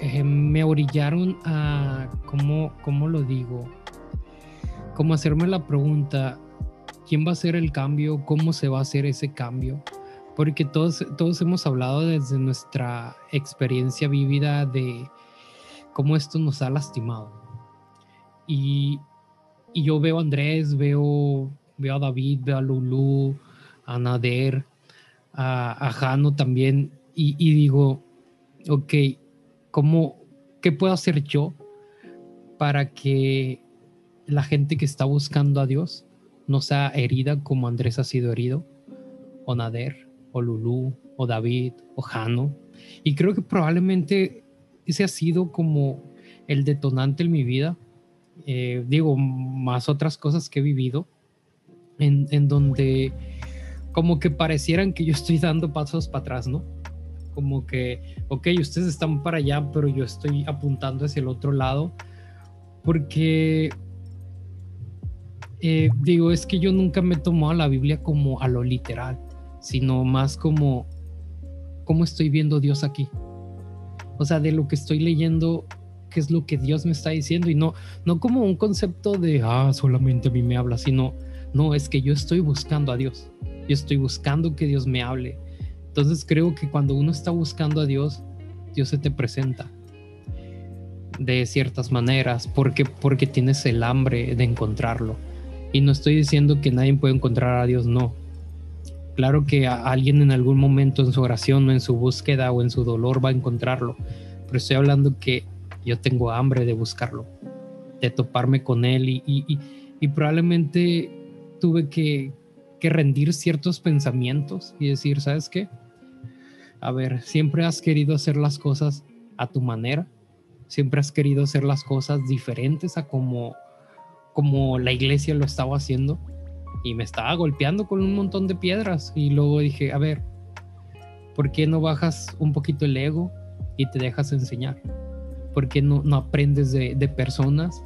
eh, me orillaron a, ¿cómo, ¿cómo lo digo? Como hacerme la pregunta, ¿quién va a hacer el cambio? ¿Cómo se va a hacer ese cambio? Porque todos, todos hemos hablado desde nuestra experiencia vivida de cómo esto nos ha lastimado. Y, y yo veo a Andrés, veo, veo a David, veo a Lulu, a Nader, a, a Jano también, y, y, digo, ok, ¿cómo, ¿qué puedo hacer yo para que la gente que está buscando a Dios no sea herida como Andrés ha sido herido? O Nader, o Lulu, o David, o Jano. Y creo que probablemente ese ha sido como el detonante en mi vida. Eh, digo, más otras cosas que he vivido, en, en, donde como que parecieran que yo estoy dando pasos para atrás, ¿no? Como que, ok, ustedes están para allá, pero yo estoy apuntando hacia el otro lado, porque eh, digo, es que yo nunca me he tomado la Biblia como a lo literal sino más como cómo estoy viendo Dios aquí. O sea, de lo que estoy leyendo, qué es lo que Dios me está diciendo y no no como un concepto de ah, solamente a mí me habla, sino no, es que yo estoy buscando a Dios. Yo estoy buscando que Dios me hable. Entonces creo que cuando uno está buscando a Dios, Dios se te presenta de ciertas maneras, porque porque tienes el hambre de encontrarlo. Y no estoy diciendo que nadie puede encontrar a Dios, no Claro que alguien en algún momento en su oración o en su búsqueda o en su dolor va a encontrarlo, pero estoy hablando que yo tengo hambre de buscarlo, de toparme con él y, probablemente tuve que, que rendir ciertos pensamientos y decir, ¿sabes qué? A ver, siempre has querido hacer las cosas a tu manera, siempre has querido hacer las cosas diferentes a como, como la iglesia lo estaba haciendo y me estaba golpeando con un montón de piedras y luego dije, a ver, ¿por qué no bajas un poquito el ego y te dejas enseñar? ¿Por qué no, no aprendes de, de personas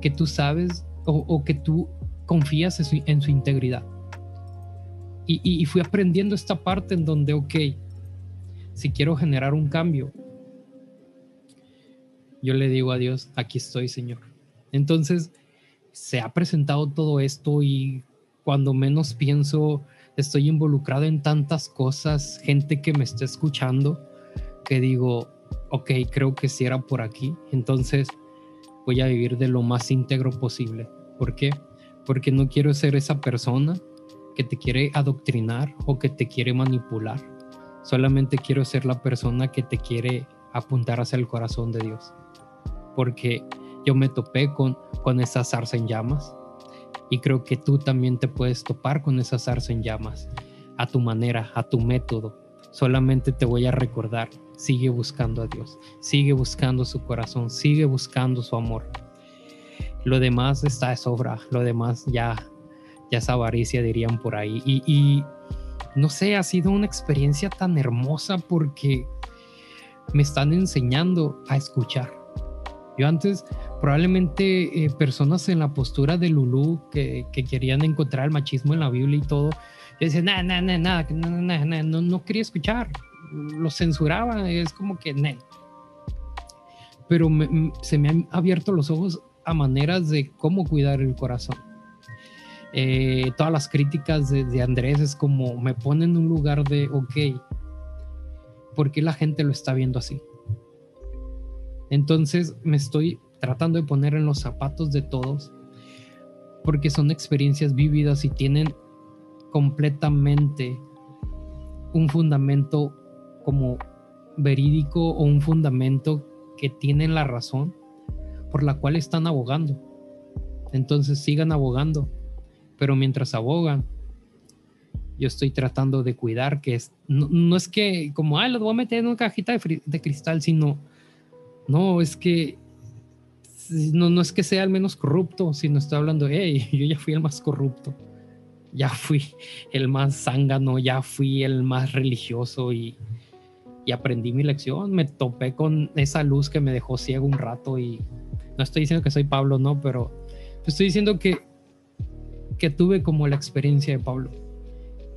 que tú sabes o, o que tú confías en su, en su integridad? Y, y, y fui aprendiendo esta parte en donde, ok, si quiero generar un cambio, yo le digo a Dios, aquí estoy, Señor. Entonces, se ha presentado todo esto y cuando menos pienso, estoy involucrado en tantas cosas, gente que me está escuchando, que digo, ok, creo que si era por aquí, entonces voy a vivir de lo más íntegro posible. ¿Por qué? Porque no quiero ser esa persona que te quiere adoctrinar o que te quiere manipular. Solamente quiero ser la persona que te quiere apuntar hacia el corazón de Dios. Porque yo me topé con, con esa zarza en llamas y creo que tú también te puedes topar con esa zarza en llamas a tu manera, a tu método. Solamente te voy a recordar, sigue buscando a Dios, sigue buscando su corazón, sigue buscando su amor. Lo demás está de sobra, lo demás ya, ya es avaricia, dirían por ahí. Y, y no sé, ha sido una experiencia tan hermosa porque me están enseñando a escuchar. Yo antes, probablemente eh, personas en la postura de Lulú que, que, querían encontrar el machismo en la Biblia y todo, decían, nada, nada, nada, nada, no, no quería escuchar, lo censuraba, es como que, nah. pero me, se me han abierto los ojos a maneras de cómo cuidar el corazón. Eh, todas las críticas de, de, Andrés es como me ponen en un lugar de, ok, ¿por qué la gente lo está viendo así? Entonces me estoy tratando de poner en los zapatos de todos porque son experiencias vívidas y tienen completamente un fundamento como verídico o un fundamento que tienen la razón por la cual están abogando. Entonces sigan abogando, pero mientras abogan, yo estoy tratando de cuidar que es, no, no es que como, ah, lo voy a meter en una cajita de cristal, sino no, es que no, no es que sea el menos corrupto, sino estoy hablando, hey, [laughs] yo ya fui el más corrupto, ya fui el más zángano, ya fui el más religioso y, y aprendí mi lección, me topé con esa luz que me dejó ciego un rato y no estoy diciendo que soy Pablo, no, pero estoy diciendo que, que tuve como la experiencia de Pablo,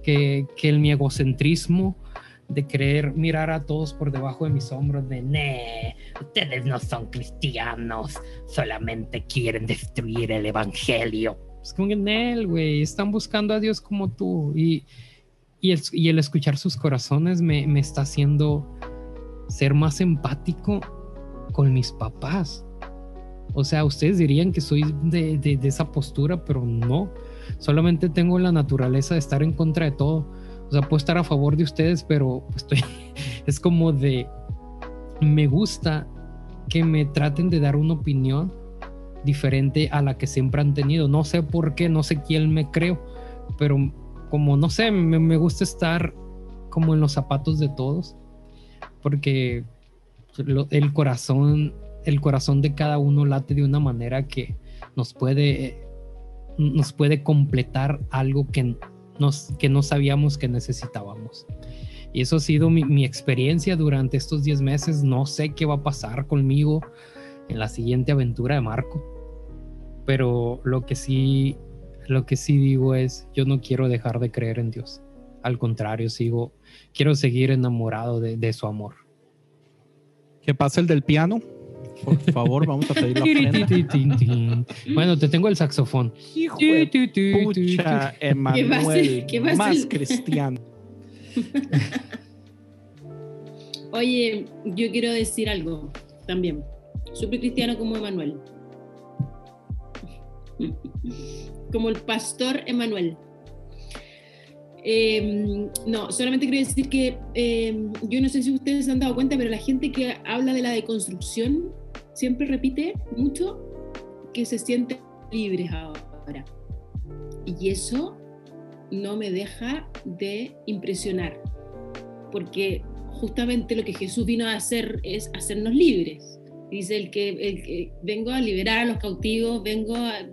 que, que el, mi egocentrismo de querer mirar a todos por debajo de mis hombros, de, ne, ustedes no son cristianos, solamente quieren destruir el evangelio. Es como que, él, güey, están buscando a Dios como tú. Y, y, el, y el escuchar sus corazones me, me está haciendo ser más empático con mis papás. O sea, ustedes dirían que soy de, de, de esa postura, pero no. Solamente tengo la naturaleza de estar en contra de todo o sea, puedo estar a favor de ustedes, pero estoy, [laughs] es como de, me gusta que me traten de dar una opinión diferente a la que siempre han tenido. No sé por qué, no sé quién me creo, pero como no sé, me, me gusta estar como en los zapatos de todos, porque el corazón, el corazón de cada uno late de una manera que nos puede, nos puede completar algo que que no sabíamos que necesitábamos. Y eso ha sido mi, mi experiencia durante estos 10 meses. No sé qué va a pasar conmigo en la siguiente aventura de Marco. Pero lo que sí, lo que sí digo es, yo no quiero dejar de creer en Dios. Al contrario, sigo, quiero seguir enamorado de, de su amor. ¿Qué pasa el del piano? Por favor, vamos a pedir la Bueno, te tengo el saxofón. Hijo de pucha, Emanuel, ¿Qué va a ser? más cristiano. [laughs] Oye, yo quiero decir algo también. Súper cristiano como Emanuel. [laughs] Como el pastor Emanuel. Eh, no, solamente quiero decir que eh, yo no sé si ustedes se han dado cuenta, pero la gente que habla de la deconstrucción siempre repite mucho que se sienten libres ahora. Y eso no me deja de impresionar, porque justamente lo que Jesús vino a hacer es hacernos libres. Dice el que, el que vengo a liberar a los cautivos, vengo a...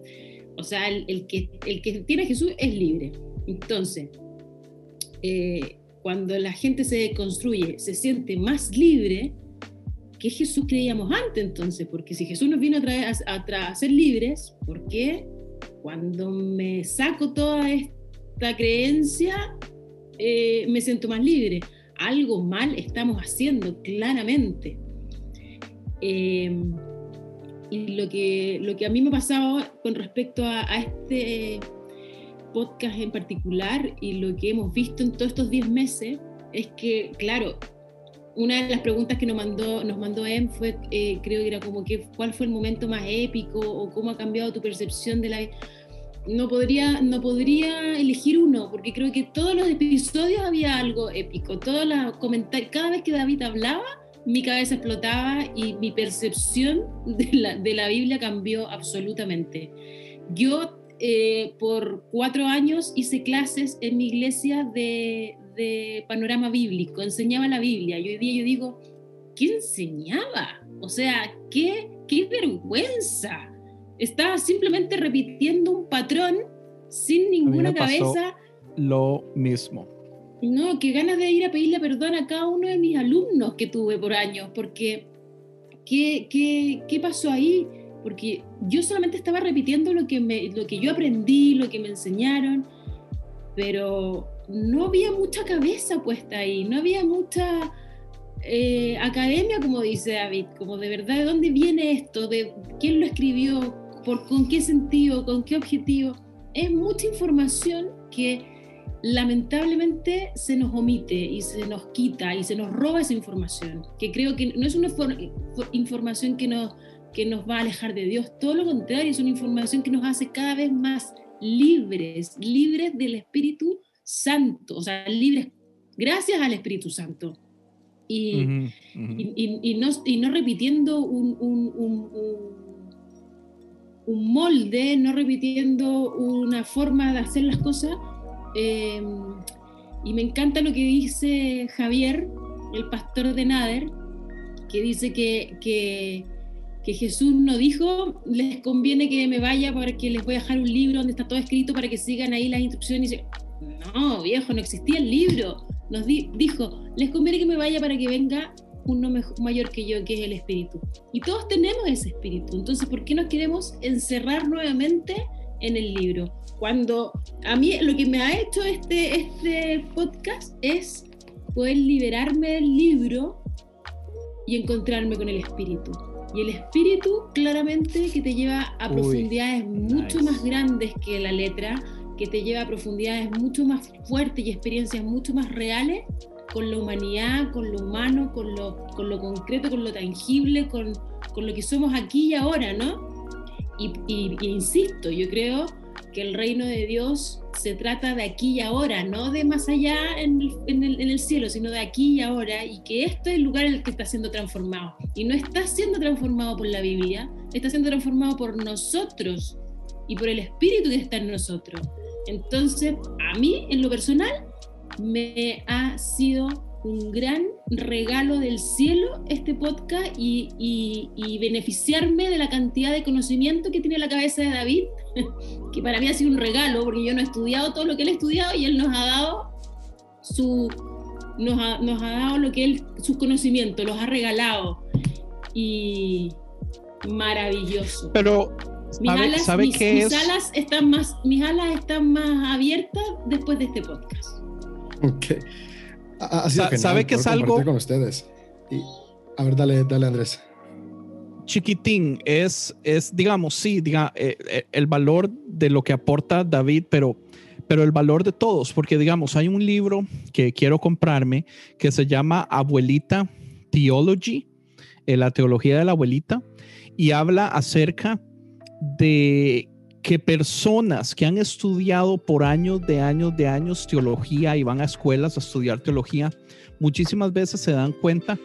O sea, el, que, el que tiene a Jesús es libre. Entonces, eh, cuando la gente se construye, se siente más libre, que Jesús creíamos antes entonces, porque si Jesús nos vino a, traer, a, ser libres, ¿por qué cuando me saco toda esta creencia eh, me siento más libre? Algo mal estamos haciendo, claramente. Em, y lo que, lo que a mí me ha pasado con respecto a, a este podcast en particular y lo que hemos visto en todos estos 10 meses es que, claro, una de las preguntas que nos mandó, nos mandó Em fue, eh, creo que era como que, ¿cuál fue el momento más épico o cómo ha cambiado tu percepción de la... No podría, no podría elegir uno, porque creo que todos los episodios había algo épico. Todos los comentarios, cada vez que David hablaba, mi cabeza explotaba y mi percepción de la, de la Biblia cambió absolutamente. Yo eh, por cuatro años hice clases en mi iglesia de, panorama bíblico, enseñaba la Biblia. Y hoy día yo digo, ¿qué enseñaba? O sea, qué, qué vergüenza. Estaba simplemente repitiendo un patrón sin ninguna cabeza. Lo mismo. No, qué ganas de ir a pedirle perdón a cada uno de mis alumnos que tuve por años, porque ¿qué, qué, qué pasó ahí? porque yo solamente estaba repitiendo lo que, me, lo que yo aprendí, lo que me enseñaron, pero no había mucha cabeza puesta ahí, no había mucha eh, academia, como dice David, como de verdad, ¿de dónde viene esto? ¿De quién lo escribió? ¿Por, ¿Con qué sentido? ¿Con qué objetivo? Es mucha información que lamentablemente se nos omite y se nos quita y se nos roba esa información, que creo que no es una información que nos que nos va a alejar de Dios, todo lo contrario, es una información que nos hace cada vez más libres, libres del Espíritu Santo, o sea, libres gracias al Espíritu Santo. Y, y, no, y no, repitiendo un, un, un, molde, no repitiendo una forma de hacer las cosas. Em, y me encanta lo que dice Javier, el pastor de Nader, que dice que, que que Jesús no dijo, les conviene que me vaya porque les voy a dejar un libro donde está todo escrito para que sigan ahí las instrucciones. No, viejo, no existía el libro. Nos dijo, les conviene que me vaya para que venga uno mayor que yo, que es el espíritu. Y todos tenemos ese espíritu. Entonces, ¿por qué nos queremos encerrar nuevamente en el libro? Cuando a mí lo que me ha hecho este, este podcast es poder liberarme del libro y encontrarme con el espíritu. Y el espíritu claramente que te lleva a profundidades mucho más grandes que la letra, que te lleva a profundidades mucho más fuertes y experiencias mucho más reales con la humanidad, con lo humano, con lo, con lo concreto, con lo tangible, con, con lo que somos aquí y ahora, ¿no? Y, y, y insisto, yo creo que el reino de Dios se trata de aquí y ahora, no de más allá en el, cielo, sino de aquí y ahora, y que este es el lugar en el que está siendo transformado. Y no está siendo transformado por la Biblia, está siendo transformado por nosotros y por el Espíritu que está en nosotros. Entonces, a mí, en lo personal, me ha sido un gran regalo del cielo este podcast y, beneficiarme de la cantidad de conocimiento que tiene la cabeza de David, [laughs] que para mí ha sido un regalo, porque yo no he estudiado todo lo que él ha estudiado y él nos ha dado su nos ha, nos ha dado lo que él, sus conocimientos, los ha regalado. Y maravilloso. Pero mis alas, alas están más, mis alas están más abiertas después de este podcast. Ok. Ha, ¿Sabe que es algo con ustedes? a ver, dale, dale, Andrés. Chiquitín, es, es digamos, sí, diga, eh, eh, el valor de lo que aporta David, pero, pero el valor de todos, porque digamos, hay un libro que quiero comprarme que se llama Abuelita Theology, eh, la teología de la abuelita, y habla acerca de que personas que han estudiado por años de años de años teología y van a escuelas a estudiar teología, muchísimas veces se dan cuenta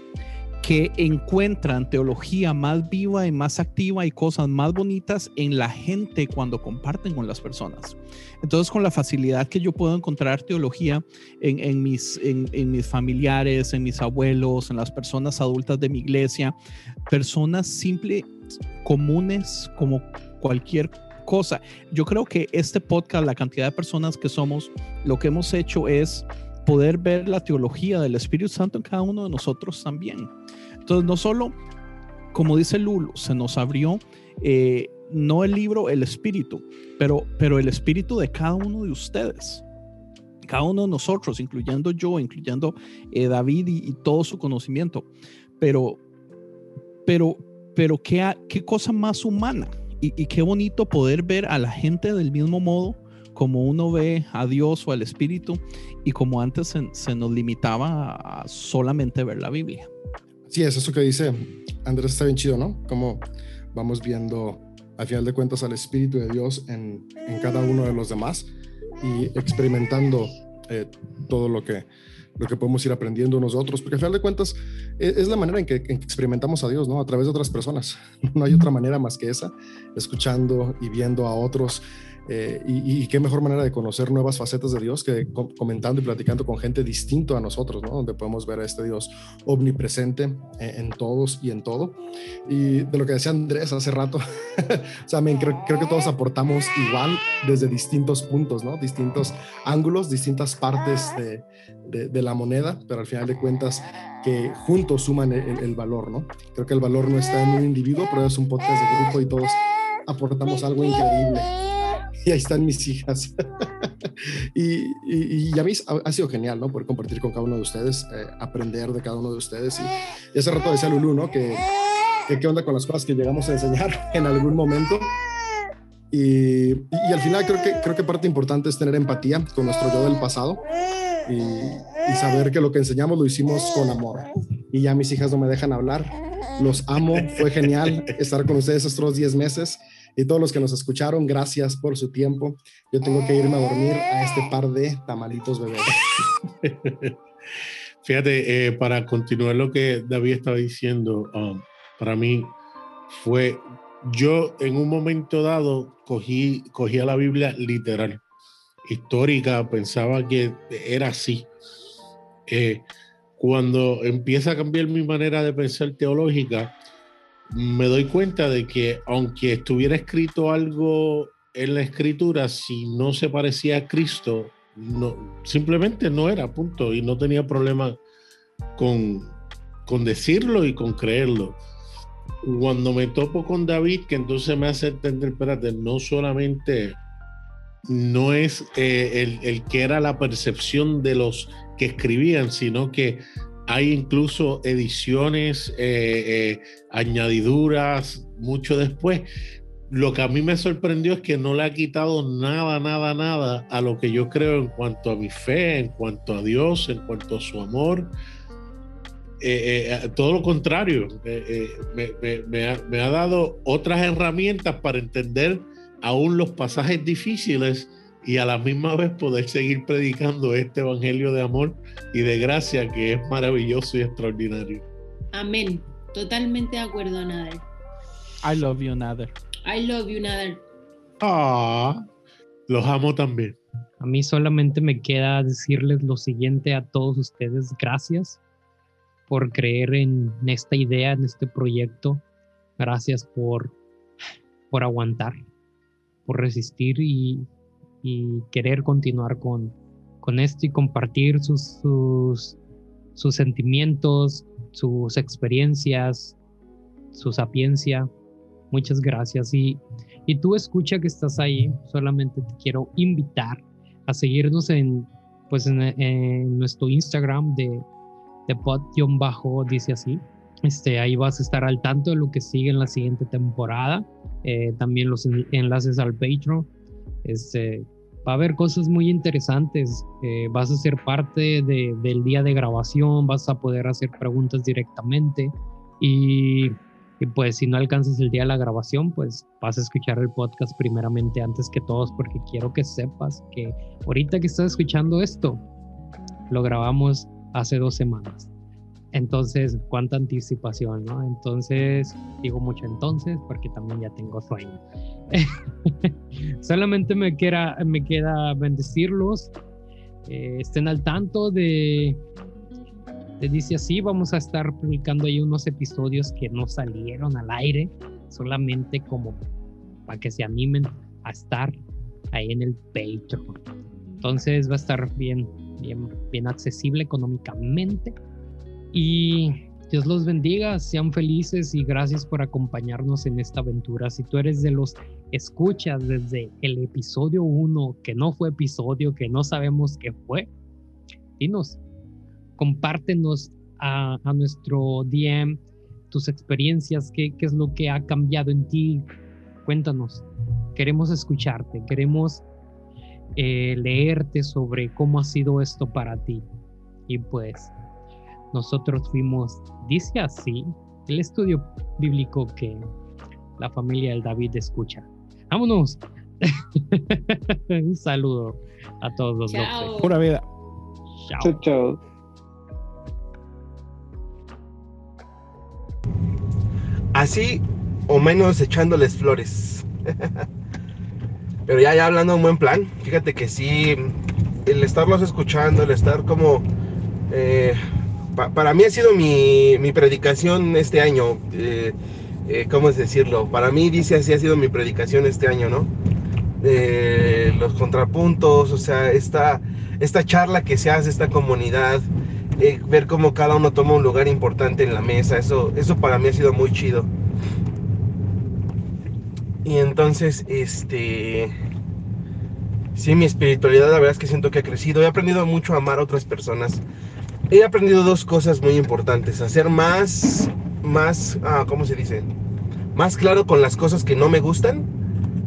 que encuentran teología más viva y más activa y cosas más bonitas en la gente cuando comparten con las personas. Entonces, con la facilidad que yo puedo encontrar teología en, mis, en, en mis familiares, en mis abuelos, en las personas adultas de mi iglesia, personas simples, comunes como cualquier cosa. Yo creo que este podcast, la cantidad de personas que somos, lo que hemos hecho es poder ver la teología del Espíritu Santo en cada uno de nosotros también. Entonces, no solo, como dice Lulu, se nos abrió eh, no el libro, el Espíritu, pero, pero el Espíritu de cada uno de ustedes cada uno de nosotros, incluyendo yo, incluyendo eh, David y, todo su conocimiento. Pero, pero, pero qué, qué cosa más humana y, qué bonito poder ver a la gente del mismo modo como uno ve a Dios o al Espíritu y como antes se, nos limitaba a solamente ver la Biblia. Sí, es eso que dice Andrés, está bien chido, ¿no? Como vamos viendo al final de cuentas al Espíritu de Dios en, en cada uno de los demás y experimentando eh, todo lo que, lo que podemos ir aprendiendo nosotros, porque al final de cuentas e, es, la manera en que, en que, experimentamos a Dios, ¿no? A través de otras personas. [laughs] No hay otra manera más que esa, escuchando y viendo a otros eh, y, qué mejor manera de conocer nuevas facetas de Dios que comentando y platicando con gente distinto a nosotros, ¿no? Donde podemos ver a este Dios omnipresente en, todos y en todo. Y de lo que decía Andrés hace rato, [laughs] o sea, creo, creo, que todos aportamos igual desde distintos puntos, ¿no? Distintos ángulos, distintas partes de, de, la moneda, pero al final de cuentas que juntos suman el, el valor, ¿no? Creo que el valor no está en un individuo, pero es un podcast de grupo y todos aportamos algo increíble y ahí están mis hijas. [laughs] y, y, a mí ha, sido genial, ¿no? Poder compartir con cada uno de ustedes, eh, aprender de cada uno de ustedes. Y, hace rato decía Lulu, ¿no? Que, qué onda con las cosas que llegamos a enseñar [laughs] en algún momento. Y, y, al final creo que, creo que parte importante es tener empatía con nuestro yo del pasado y, y, saber que lo que enseñamos lo hicimos con amor. Y ya mis hijas no me dejan hablar. Los amo, fue genial estar con ustedes estos 10 meses y todos los que nos escucharon, gracias por su tiempo. Yo tengo que irme a dormir a este par de tamalitos bebés. [laughs] Fíjate, eh, para continuar lo que David estaba diciendo, um, para mí fue, yo en un momento dado cogí, cogí a la Biblia literal, histórica, pensaba que era así. Eh, cuando empieza a cambiar mi manera de pensar teológica, me doy cuenta de que aunque estuviera escrito algo en la escritura, si no se parecía a Cristo, no, simplemente no era, punto, y no tenía problema con, con decirlo y con creerlo. Cuando me topo con David, que entonces me hace entender, espérate, no solamente no es eh, el, el que era la percepción de los que escribían, sino que hay incluso ediciones, eh, eh, añadiduras, mucho después. Lo que a mí me sorprendió es que no le ha quitado nada, nada, nada a lo que yo creo en cuanto a mi fe, en cuanto a Dios, en cuanto a su amor. Eh, todo lo contrario, me, ha, me ha dado otras herramientas para entender aún los pasajes difíciles y a la misma vez poder seguir predicando este evangelio de amor y de gracia que es maravilloso y extraordinario. Amén. Totalmente de acuerdo, Nader. I love you, Nader. I love you, Nader. Ah, los amo también. A mí solamente me queda decirles lo siguiente a todos ustedes. Gracias por creer en esta idea, en este proyecto. Gracias por, por aguantar, por resistir y y querer continuar con, con esto y compartir sus, sus, sentimientos, sus experiencias, su sapiencia. Muchas gracias. Y, y tú escucha que estás ahí, solamente te quiero invitar a seguirnos en, pues en, nuestro Instagram de, de pod-bajo, dice así. Este, ahí vas a estar al tanto de lo que sigue en la siguiente temporada. Eh, también los enlaces al Patreon. Este, va a haber cosas muy interesantes. Eh, vas a ser parte del día de grabación, vas a poder hacer preguntas directamente y, pues si no alcanzas el día de la grabación, pues vas a escuchar el podcast primeramente antes que todos porque quiero que sepas que ahorita que estás escuchando esto, lo grabamos hace dos semanas. Entonces, cuánta anticipación, ¿no? Entonces, digo mucho entonces porque también ya tengo sueño. [laughs] Solamente me queda, me queda bendecirlos. Eh, estén al tanto de, de, dice así, vamos a estar publicando ahí unos episodios que no salieron al aire, solamente como para que se animen a estar ahí en el Patreon. Entonces va a estar bien, bien, bien accesible económicamente. Y Dios los bendiga, sean felices y gracias por acompañarnos en esta aventura. Si tú eres de los escuchas desde el episodio 1, que no fue episodio, que no sabemos qué fue, dinos, compártenos a, nuestro DM tus experiencias, qué, qué es lo que ha cambiado en ti. Cuéntanos, queremos escucharte, queremos eh, leerte sobre cómo ha sido esto para ti. Y pues nosotros fuimos, dice así, el estudio bíblico que la familia del David escucha. Vámonos. [laughs] Un saludo a todos los Chao. Pura vida. Chao. chao. Así o menos echándoles flores. [laughs] Pero ya, ya hablando en buen plan, fíjate que sí, el estarlos escuchando, el estar como eh, para mí ha sido mi, predicación este año. Eh, eh, ¿Cómo es decirlo? Para mí, dice así, ha sido mi predicación este año, ¿no? los contrapuntos, o sea, esta, esta charla que se hace, esta comunidad, eh, ver cómo cada uno toma un lugar importante en la mesa, eso, eso para mí ha sido muy chido. Y entonces, este. Sí, mi espiritualidad, la verdad es que siento que ha crecido. He aprendido mucho a amar a otras personas he aprendido dos cosas muy importantes. Hacer más, más, ah, ¿cómo se dice? Más claro con las cosas que no me gustan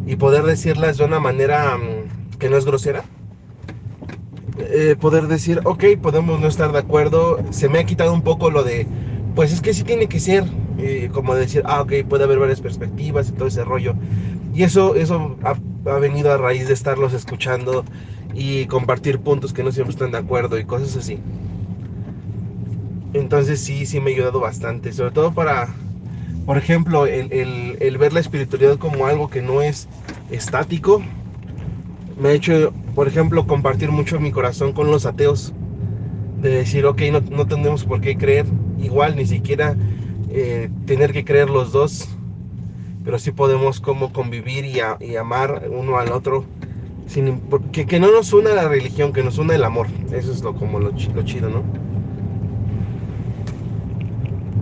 y poder decirlas de una manera mm, que no es grosera. Eh, poder decir, ok, podemos no estar de acuerdo. Se me ha quitado un poco lo de, pues es que sí tiene que ser. como decir, ah, ok, puede haber varias perspectivas y todo ese rollo. Y eso, eso ha, ha venido a raíz de estarlos escuchando y compartir puntos que no siempre están de acuerdo y cosas así. Entonces sí, sí me ha ayudado bastante, sobre todo para, por ejemplo, el, ver la espiritualidad como algo que no es estático. Me ha hecho, por ejemplo, compartir mucho mi corazón con los ateos. De decir, ok, no, no tenemos por qué creer igual, ni siquiera eh, tener que creer los dos, pero sí podemos como convivir y, amar uno al otro. Sin, que, que, no nos una la religión, que nos una el amor. Eso es lo, como lo, lo chido, ¿no?